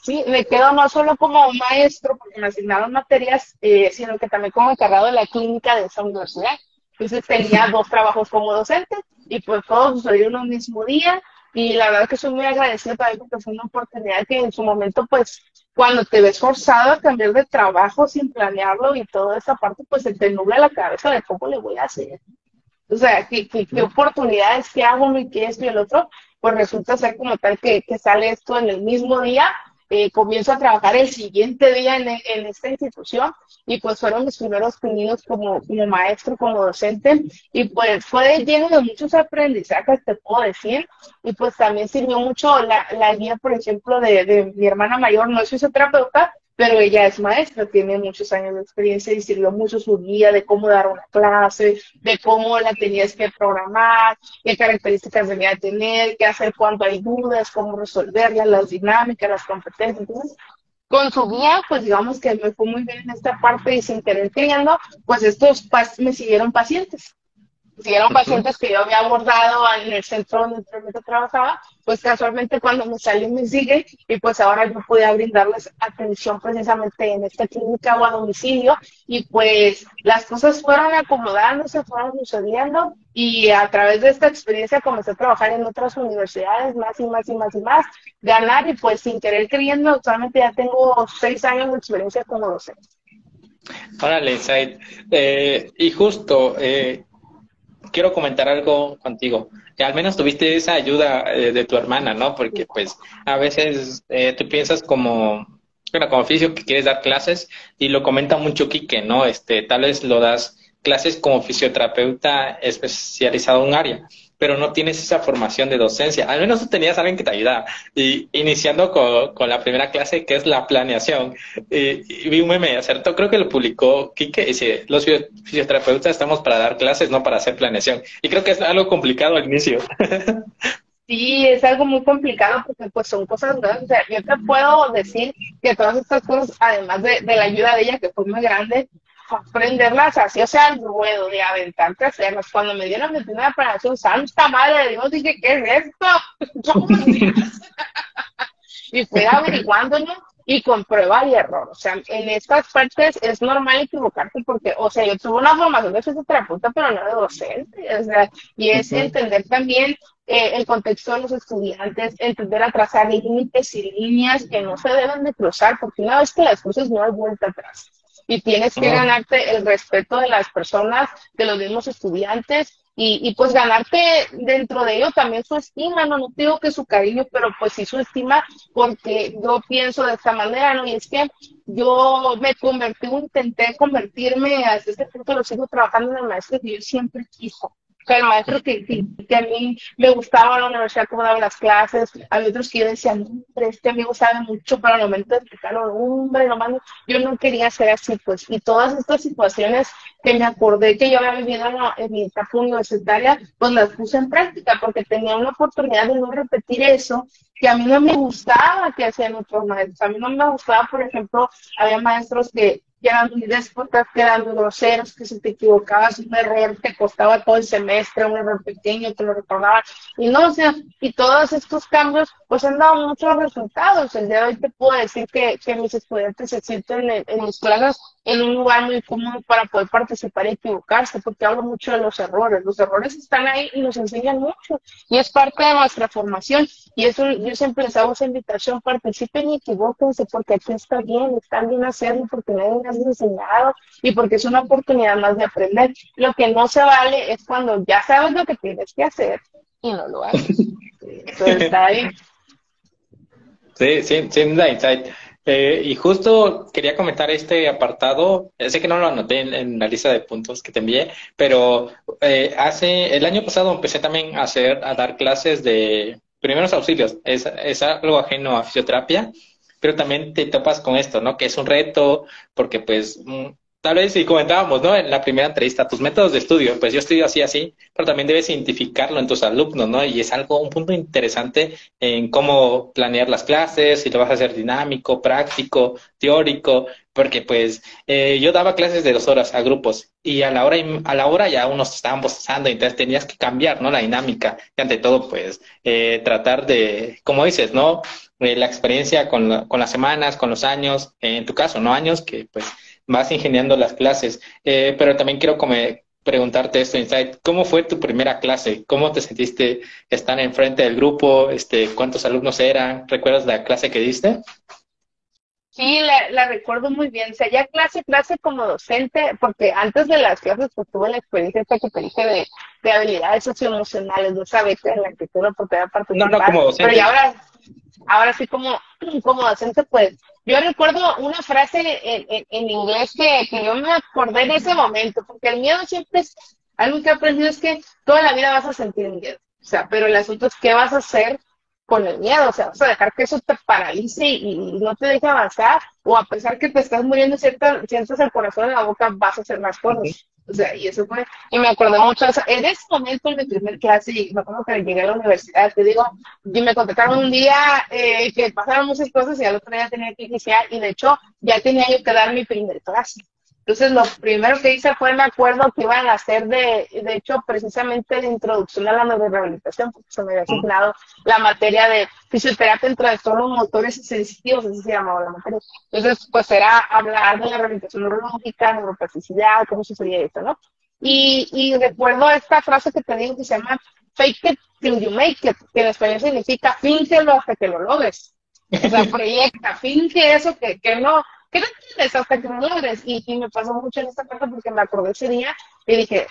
sí, me quedo no solo como maestro, porque me asignaron materias, eh, sino que también como encargado de la clínica de esa universidad. Entonces tenía dos trabajos como docente y pues todo sucedió en un mismo día y la verdad que soy muy agradecida también porque fue una oportunidad que en su momento pues cuando te ves forzado a cambiar de trabajo sin planearlo y toda esa parte pues se te nubla la cabeza de cómo le voy a hacer. O sea, qué, qué, qué oportunidades, qué hago y qué esto y el otro, pues resulta ser como tal que, que sale esto en el mismo día eh, comienzo a trabajar el siguiente día en, en, esta institución y pues fueron mis primeros pininos como, como maestro, como docente. Y pues fue lleno de muchos aprendizajes, te puedo decir, y pues también sirvió mucho la, la guía, por ejemplo, de, de mi hermana mayor, no es fisioterapeuta, pero ella es maestra, tiene muchos años de experiencia y sirvió mucho su guía de cómo dar una clase, de cómo la tenías que programar, qué características debía tener, qué hacer cuando hay dudas, cómo resolverlas, las dinámicas, las competencias. Entonces, con su guía, pues digamos que me fue muy bien en esta parte y sin querer queriendo, pues estos me siguieron pacientes si eran pacientes que yo había abordado en el centro donde trabajaba, pues casualmente cuando me salió me sigue y pues ahora yo pude brindarles atención precisamente en esta clínica o a domicilio y pues las cosas fueron acomodándose, fueron sucediendo y a través de esta experiencia comencé a trabajar en otras universidades más y más y más y más, ganar y pues sin querer creyendo, actualmente ya tengo seis años de experiencia como docente. Órale, Said. Eh, y justo, eh, quiero comentar algo contigo. Al menos tuviste esa ayuda eh, de tu hermana, ¿no? Porque pues a veces eh, tú piensas como, bueno, como oficio que quieres dar clases y lo comenta mucho Quique, ¿no? Este, tal vez lo das clases como fisioterapeuta especializado en un área pero no tienes esa formación de docencia. Al menos tú tenías alguien que te ayudara. Y iniciando con, la primera clase, que es la planeación, y, vi un meme, acertó, creo que lo publicó Kike, dice, los fisioterapeutas estamos para dar clases, no para hacer planeación. Y creo que es algo complicado al inicio. Sí, es algo muy complicado porque pues son cosas grandes. O sea, yo te puedo decir que todas estas cosas, además de, de la ayuda de ella, que fue muy grande, aprenderlas así, o sea, el ruedo de aventarte a hacerlas. Cuando me dieron mi primera operación, santa madre de Dios, dije, ¿qué es esto? y fui averiguando y con prueba y error. O sea, en estas partes es normal equivocarte porque, o sea, yo tuve una formación de fisioterapeuta, pero no de docente. O sea, y es entender también eh, el contexto de los estudiantes, entender a trazar límites y líneas que no se deben de cruzar, porque una vez que las cruces no hay vuelta atrás y tienes que ganarte el respeto de las personas, de los mismos estudiantes y, y, pues ganarte dentro de ello también su estima, no, no digo que su cariño, pero pues sí su estima porque yo pienso de esta manera, ¿no? Y es que yo me convertí, intenté convertirme, hasta este punto lo sigo trabajando en el maestro que yo siempre quiso que el maestro que, a mí me gustaba la universidad cómo daba las clases, había otros que yo decía, este amigo sabe mucho, pero al momento de explicarlo, hombre, nomás yo no quería ser así, pues, y todas estas situaciones que me acordé que yo había vivido en, en mi etapa universitaria, pues las puse en práctica, porque tenía una oportunidad de no repetir eso, que a mí no me gustaba que hacían otros maestros. A mí no me gustaba, por ejemplo, había maestros que que eran muy déspotas, que eran groseros, que si te equivocabas, un error te costaba todo el semestre, un error pequeño, te lo recordaban. Y no, o sea, y todos estos cambios, pues han dado muchos resultados. El día de hoy te puedo decir que, que mis estudiantes se sienten en, en mis clases en un lugar muy cómodo para poder participar y equivocarse, porque hablo mucho de los errores. Los errores están ahí y nos enseñan mucho, y es parte de nuestra formación. Y eso yo siempre les hago esa invitación, participen y equivóquense, porque aquí está bien, está bien hacerlo, porque nadie has enseñado y porque es una oportunidad más de aprender. Lo que no se vale es cuando ya sabes lo que tienes que hacer y no lo haces. está ahí. Sí, sí, insight. Eh, y justo quería comentar este apartado, sé que no lo anoté en, la lista de puntos que te envié, pero eh, hace el año pasado empecé también a hacer, a dar clases de primeros auxilios. Es, es algo ajeno a fisioterapia, pero también te topas con esto, ¿no? Que es un reto, porque pues mm, tal vez si comentábamos, ¿no? En la primera entrevista, tus métodos de estudio, pues yo estudio así, así, pero también debes identificarlo en tus alumnos, ¿no? Y es algo, un punto interesante en cómo planear las clases, si lo vas a hacer dinámico, práctico, teórico, porque pues eh, yo daba clases de dos horas a grupos y a la hora a la hora ya unos estaban bostezando, entonces tenías que cambiar, ¿no? La dinámica y ante todo pues eh, tratar de, como dices, ¿no? Eh, la experiencia con, con las semanas, con los años, en tu caso, ¿no? Años que pues vas ingeniando las clases. Eh, pero también quiero preguntarte esto, Insight, ¿cómo fue tu primera clase? ¿Cómo te sentiste estar enfrente del grupo? Este, ¿Cuántos alumnos eran? ¿Recuerdas la clase que diste? Sí, la, recuerdo muy bien. O sea, ya clase, clase como docente, porque antes de las clases pues tuve la experiencia que te dije de, de habilidades socioemocionales, no sabes en la escritura porque era participar. No, no, como docente. Pero ya ahora, ahora sí como, como docente, pues yo recuerdo una frase en, en, inglés que, que, yo me acordé en ese momento, porque el miedo siempre es algo que he aprendido es que toda la vida vas a sentir miedo. O sea, pero el asunto es qué vas a hacer con el miedo, o sea, vas a dejar que eso te paralice y, no te deje avanzar, o a pesar que te estás muriendo, sientas el corazón en la boca, vas a hacer más cosas. O sea, y eso fue, y me acordé mucho, o sea, en ese momento en mi primer clase, me acuerdo que llegué a la universidad, te digo, y me contactaron un día eh, que pasaron muchas cosas y al otro día tenía que iniciar, y de hecho ya tenía yo que dar mi primer clase. Entonces, lo primero que hice fue, me acuerdo que iban a hacer, de, de hecho, precisamente la introducción a la neurorehabilitación, porque se me había asignado la materia de fisioterapia en trastornos motores y sensitivos, así se llamaba la materia. Entonces, pues era hablar de la rehabilitación neurológica, neuroplasticidad, cómo sucedía esto, ¿no? Y, y recuerdo esta frase que te digo que se llama fake it till you make it, que en español significa fíngelo hasta que lo logres. O sea, proyecta, finge eso que, que no, ¿qué no tienes hasta que no logres? Y, y me pasó mucho en esta parte porque me acordé ese día y dije,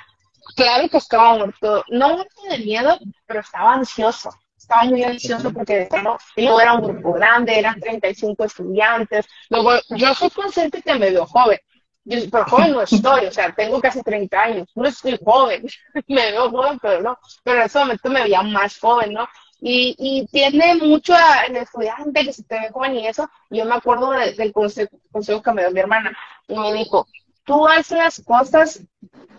claro que estaba muerto, no muerto de miedo, pero estaba ansioso. Estaba muy ansioso porque ¿no? luego era un grupo grande, eran 35 estudiantes. Luego, yo soy consciente que me veo joven, yo, pero joven no estoy, o sea, tengo casi 30 años, no estoy joven, me veo joven, pero no, pero en ese momento me veía más joven, ¿no? Y, y tiene mucho a, el estudiante que se te ve joven y eso. Yo me acuerdo del consejo, consejo, que me dio mi hermana y me dijo, tú haces las cosas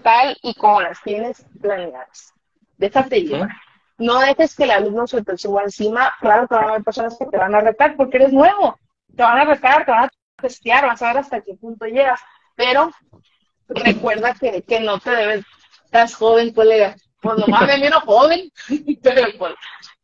tal y como las tienes planeadas. Déjate llevar. No dejes que el alumno se te suba encima. Claro que van a haber personas que te van a retar porque eres nuevo. Te van a retar, te van a testear, vas a ver hasta qué punto llegas. Pero recuerda que, que no te debes, estás joven, colega. Pues nomás me miro joven, pero pues,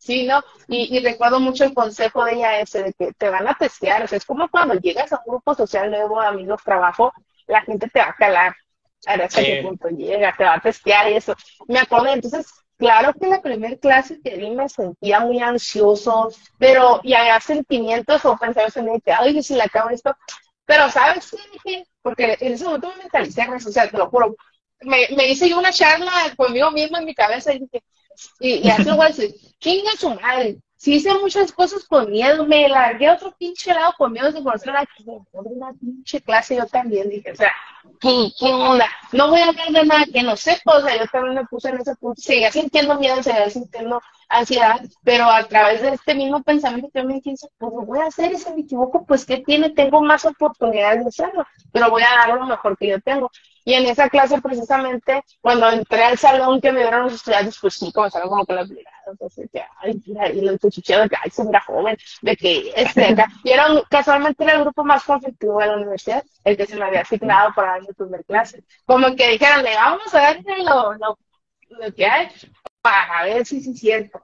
Sí, ¿no? Y, recuerdo mucho el consejo de ella ese, de que te van a testear, o sea, es como cuando llegas a un grupo social nuevo, amigos, trabajo, la gente te va a calar, a ver hasta qué punto llega, te va a testear y eso. Me acuerdo, entonces, claro que en la primera clase que vi me sentía muy ansioso, pero, y había sentimientos o pensamientos en que, ay, si la acabo esto, pero ¿sabes qué Porque en ese momento me mentalicé, o sea, te lo juro, me, me hice yo una charla conmigo mismo en mi cabeza y dije, y, y así igual, chinga su madre. Si hice muchas cosas con miedo, me largué a otro pinche lado con miedo de conocer a una pinche clase yo también. Dije, o sea, ¿qué, ¿qué, onda? No voy a hablar de nada que no sepa, o sea, yo también me puse en ese punto. Seguía sintiendo miedo, seguía sintiendo ansiedad, pero a través de este mismo pensamiento me dije, pues lo voy a hacer, y si me equivoco, pues ¿qué tiene? Tengo más oportunidades de hacerlo, pero voy a dar lo mejor que yo tengo. Y en esa clase, precisamente, cuando entré al salón que me dieron los estudiantes, pues sí, comenzaron como que las entonces ya, y lo cuchicheo de que, ay, se mira joven, de que, este, acá, y era casualmente era el grupo más conflictivo de la universidad, el que se me había asignado para dar mi primer clase, como que dijeron, le vamos a dar lo, lo, lo que hay, para ver si sí es cierto.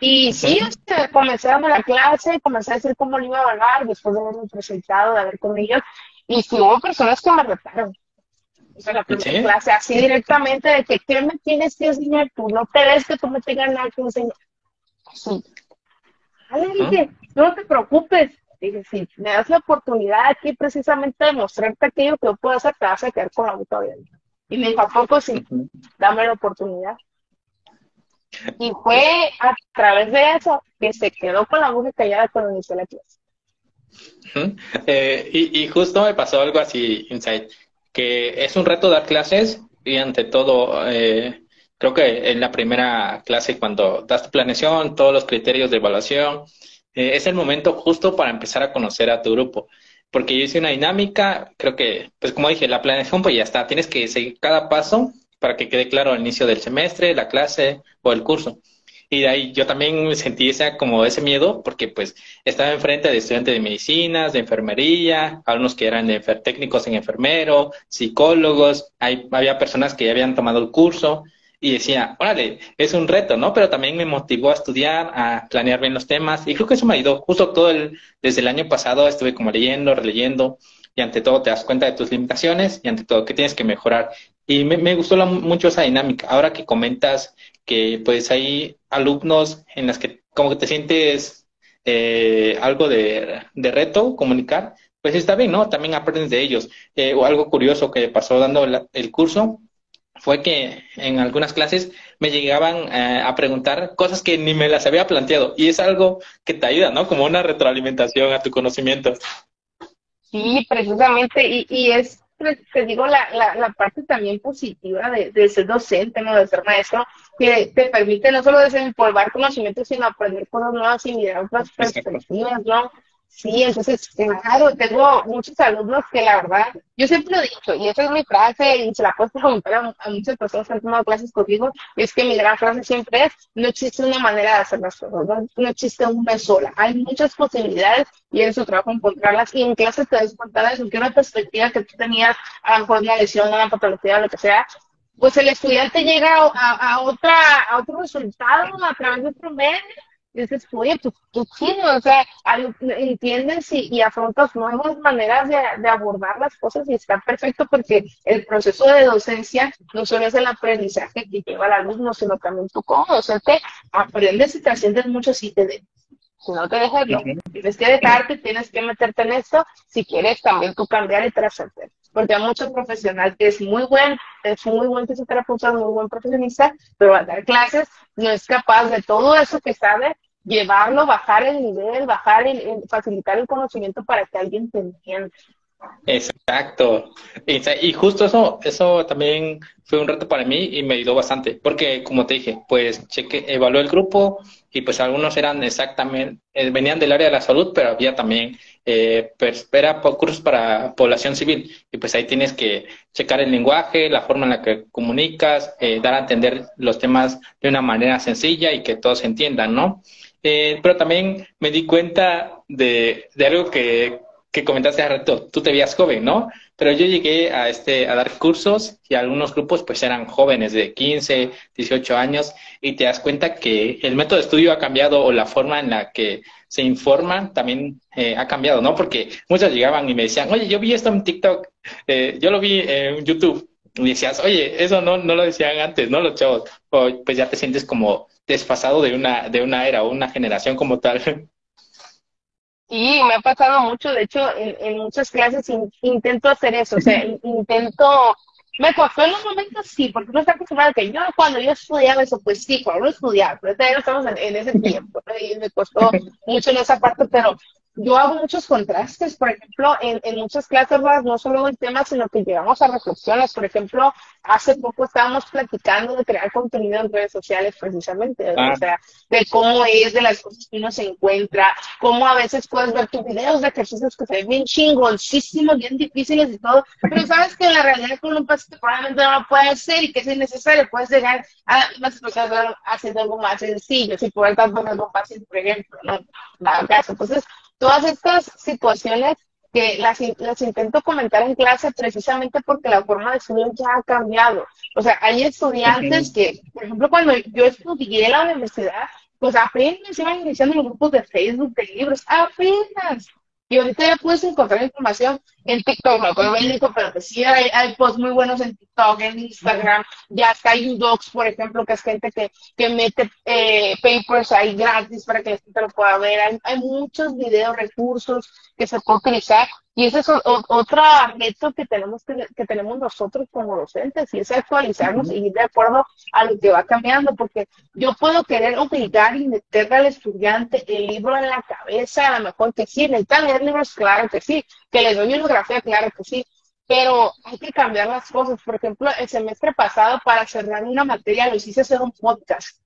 Y sí, este, comencé a dar la clase, comencé a decir cómo lo iba a evaluar después de haberme presentado, de haber con ellos, y sí hubo personas que me retaron. O sea, la primera clase, así directamente, de que, ¿qué me tienes que enseñar tú? No te ves que tú me tengas nada que enseñar. Sí. Vale, dije, no te preocupes. Dije, si me das la oportunidad aquí precisamente de mostrarte aquello que yo puedo hacer, te vas a quedar con la boca abierta. Y me dijo, ¿a poco sí? Dame la oportunidad. Y fue a través de eso que se quedó con la boca callada cuando inició la clase. Eh, y, justo me pasó algo así, Insight, que es un reto dar clases y ante todo, eh, creo que en la primera clase cuando das tu planeación, todos los criterios de evaluación, eh, es el momento justo para empezar a conocer a tu grupo. Porque yo hice una dinámica, creo que, pues como dije, la planeación pues ya está, tienes que seguir cada paso para que quede claro al inicio del semestre, la clase o el curso. Y de ahí yo también sentí esa, como ese miedo, porque pues estaba enfrente de estudiantes de medicinas, de enfermería, algunos que eran técnicos en enfermero, psicólogos, hay, había personas que ya habían tomado el curso y decía, órale, es un reto, ¿no? Pero también me motivó a estudiar, a planear bien los temas y creo que eso me ayudó. Justo todo el, desde el año pasado estuve como leyendo, releyendo y ante todo te das cuenta de tus limitaciones y ante todo que tienes que mejorar. Y me, gustó mucho esa dinámica. Ahora que comentas que pues hay alumnos en las que como que te sientes eh, algo de, reto comunicar, pues está bien, ¿no? También aprendes de ellos. Eh, o algo curioso que pasó dando el curso fue que en algunas clases me llegaban eh, a preguntar cosas que ni me las había planteado y es algo que te ayuda, ¿no? Como una retroalimentación a tu conocimiento. Sí, precisamente, y, y es te digo, la, la, la, parte también positiva de, de, ser docente, ¿no? de ser maestro, que te permite no solo desempolvar conocimientos, sino aprender cosas nuevas y mirar otras perspectivas, ¿no? Sí, entonces, claro, tengo muchos alumnos que la verdad, yo siempre lo he dicho, y esa es mi frase, y se la puedo preguntar a, muchas personas que han tomado clases conmigo, es que mi gran frase siempre es, no existe una manera de hacer las cosas, no, existe una sola, hay muchas posibilidades y en su trabajo encontrarlas, y en clase te das cuenta de que una perspectiva que tú tenías, a lo mejor una lesión, una patología, lo que sea, pues el estudiante llega a, a, otra, a otro resultado a través de otro medio, dices, oye, pues qué chido, o sea, entiendes y, y afrontas nuevas maneras de, de, abordar las cosas y está perfecto porque el proceso de docencia no solo es el aprendizaje que lleva al alumno, sino también tú como docente aprendes y te asciendes mucho si te de, si no te dejas, no. Tienes que dejarte, tienes que meterte en esto, si quieres también tú cambiar y trascender. Porque hay mucho profesional que es muy buen, es muy buen fisioterapeuta, muy buen profesionista, pero al dar clases no es capaz de todo eso que sabe llevarlo, bajar el nivel, bajar el, facilitar el conocimiento para que alguien te entienda. Exacto. Y, justo eso, eso también fue un reto para mí y me ayudó bastante, porque como te dije, pues cheque, evalué el grupo y pues algunos eran exactamente, eh, venían del área de la salud, pero había también eh, pues, cursos para población civil y pues ahí tienes que checar el lenguaje, la forma en la que comunicas, eh, dar a entender los temas de una manera sencilla y que todos entiendan, ¿no? Eh, pero también me di cuenta de, de algo que, que comentaste hace rato. Tú te veías joven, ¿no? Pero yo llegué a, este, a dar cursos y algunos grupos pues eran jóvenes de 15, 18 años y te das cuenta que el método de estudio ha cambiado o la forma en la que se informan también eh, ha cambiado, ¿no? Porque muchos llegaban y me decían, oye, yo vi esto en TikTok, eh, yo lo vi en YouTube. Y decías, oye, eso no, no lo decían antes, ¿no? Los chavos. O, pues ya te sientes como desfasado de una, de una era o una generación como tal. Sí, me ha pasado mucho, de hecho, en, muchas clases intento hacer eso, o sea, intento, me costó en un momento sí, porque no está acostumbrado que yo cuando yo estudiaba eso, pues sí, cuando no estudiaba, pero todavía no estamos en, ese tiempo, y me costó mucho en esa parte, pero yo hago muchos contrastes, por ejemplo, en, en muchas clases no solo el tema, sino que llegamos a reflexiones. Por ejemplo, hace poco estábamos platicando de crear contenido en redes sociales precisamente, o ah. sea, de cómo es, de las cosas que uno se encuentra, cómo a veces puedes ver tus videos de ejercicios que se ven bien chingoncísimos, bien difíciles y todo, pero sabes que en la realidad con un pasito probablemente no lo puedes hacer y que es necesario puedes llegar a más cosas haciendo algo más sencillo, si por tanto algo fácil, por ejemplo, ¿no? Entonces, todas estas situaciones que las, las intento comentar en clase precisamente porque la forma de estudiar ya ha cambiado. O sea, hay estudiantes que, por ejemplo, cuando yo estudié en la universidad, pues apenas iban iniciando los grupos de Facebook, de libros, apenas. Y ahorita ya puedes encontrar información en TikTok, no con médico, pero que sí hay, hay posts muy buenos en TikTok, en Instagram, ya está hay docs, por ejemplo, que es gente que, que mete eh, papers ahí gratis para que la gente lo pueda ver. Hay, hay muchos videos, recursos que se pueden utilizar. Y ese es otro reto que tenemos que, que, tenemos nosotros como docentes y es actualizarnos y ir de acuerdo a lo que va cambiando, porque yo puedo querer obligar y meterle al estudiante el libro en la cabeza, a lo mejor que sí, necesitan leer libros, claro que sí, que les doy bibliografía, claro que sí, pero hay que cambiar las cosas. Por ejemplo, el semestre pasado para cerrar una materia los hice hacer un podcast.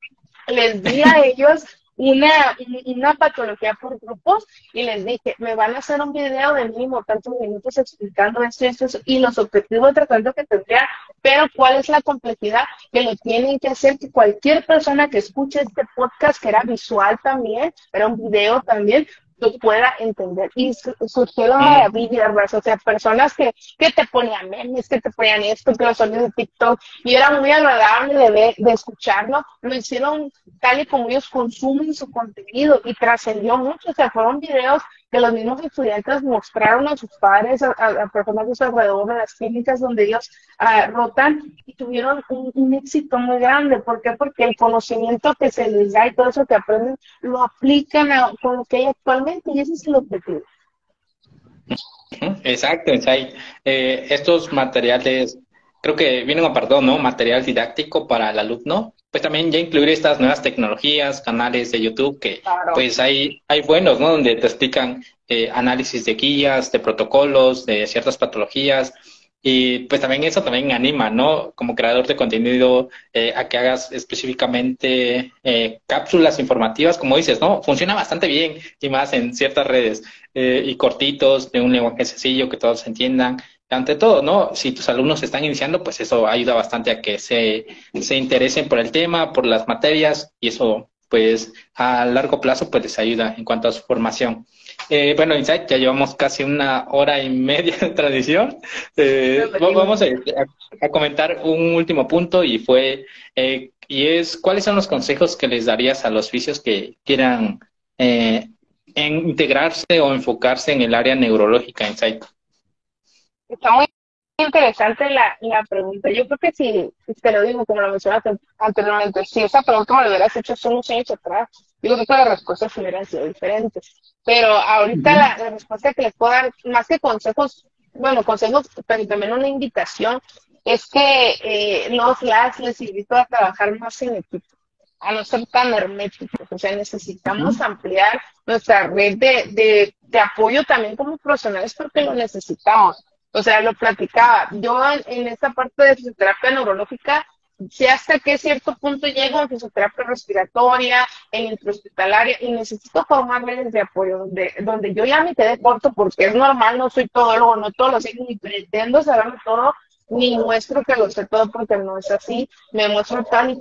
Les di a ellos una, una patología por grupos y les dije, me van a hacer un video de mínimo tantos minutos explicando esto y esto, y los objetivos de tratamiento que tendría, pero cuál es la complejidad que lo tienen que hacer que cualquier persona que escuche este podcast, que era visual también, era un video también, lo pueda entender. Y surgió la maravilla, o sea, personas que, que te ponían memes, que te ponían esto, que los sonidos de TikTok, y era muy agradable de ver, de escucharlo, lo hicieron tal y como ellos consumen su contenido y trascendió mucho, o sea, fueron videos que los mismos estudiantes mostraron a sus padres, a, personas de su alrededor, de las clínicas donde ellos ah, rotan y tuvieron un, éxito muy grande. ¿Por qué? Porque el conocimiento que se les da y todo eso que aprenden lo aplican a, con lo que hay actualmente y ese es el objetivo. Exacto, eh, estos materiales creo que vienen apartado, ¿no? Material didáctico para el alumno pues también ya incluir estas nuevas tecnologías, canales de YouTube que pues hay, hay buenos, ¿no? Donde te explican eh, análisis de guías, de protocolos, de ciertas patologías. Y pues también eso también anima, ¿no? Como creador de contenido eh, a que hagas específicamente eh, cápsulas informativas, como dices, ¿no? Funciona bastante bien y más en ciertas redes y cortitos, de un lenguaje sencillo que todos entiendan ante todo, ¿no? Si tus alumnos están iniciando, pues eso ayuda bastante a que se, se interesen por el tema, por las materias, y eso, pues, a largo plazo, pues les ayuda en cuanto a su formación. Eh, bueno, Insight, ya llevamos casi una hora y media de tradición. Eh, vamos a, comentar un último punto y fue, eh, y es, ¿cuáles son los consejos que les darías a los oficios que quieran en integrarse o enfocarse en el área neurológica, Insight? Está muy interesante la, la pregunta. Yo creo que si, te lo digo como lo mencionaste anteriormente, si esa pregunta me la hubieras hecho hace unos años atrás, yo creo que las respuestas hubieran sido diferentes. Pero ahorita la, respuesta que les puedo dar, más que consejos, bueno, consejos, pero también una invitación, es que eh, los las les invito a trabajar más en equipo, a no ser tan herméticos. O sea, necesitamos ampliar nuestra red de, de, de apoyo también como profesionales porque lo necesitamos. O sea, lo platicaba. Yo en, esta parte de fisioterapia neurológica sé hasta qué cierto punto llego en fisioterapia respiratoria, en intrahospitalaria, y necesito formar redes de apoyo, donde, donde yo ya me quedé corto porque es normal, no soy todólogo, no todo lo sé, ni pretendo saberlo todo, ni muestro que lo sé todo porque no es así, me muestro tal y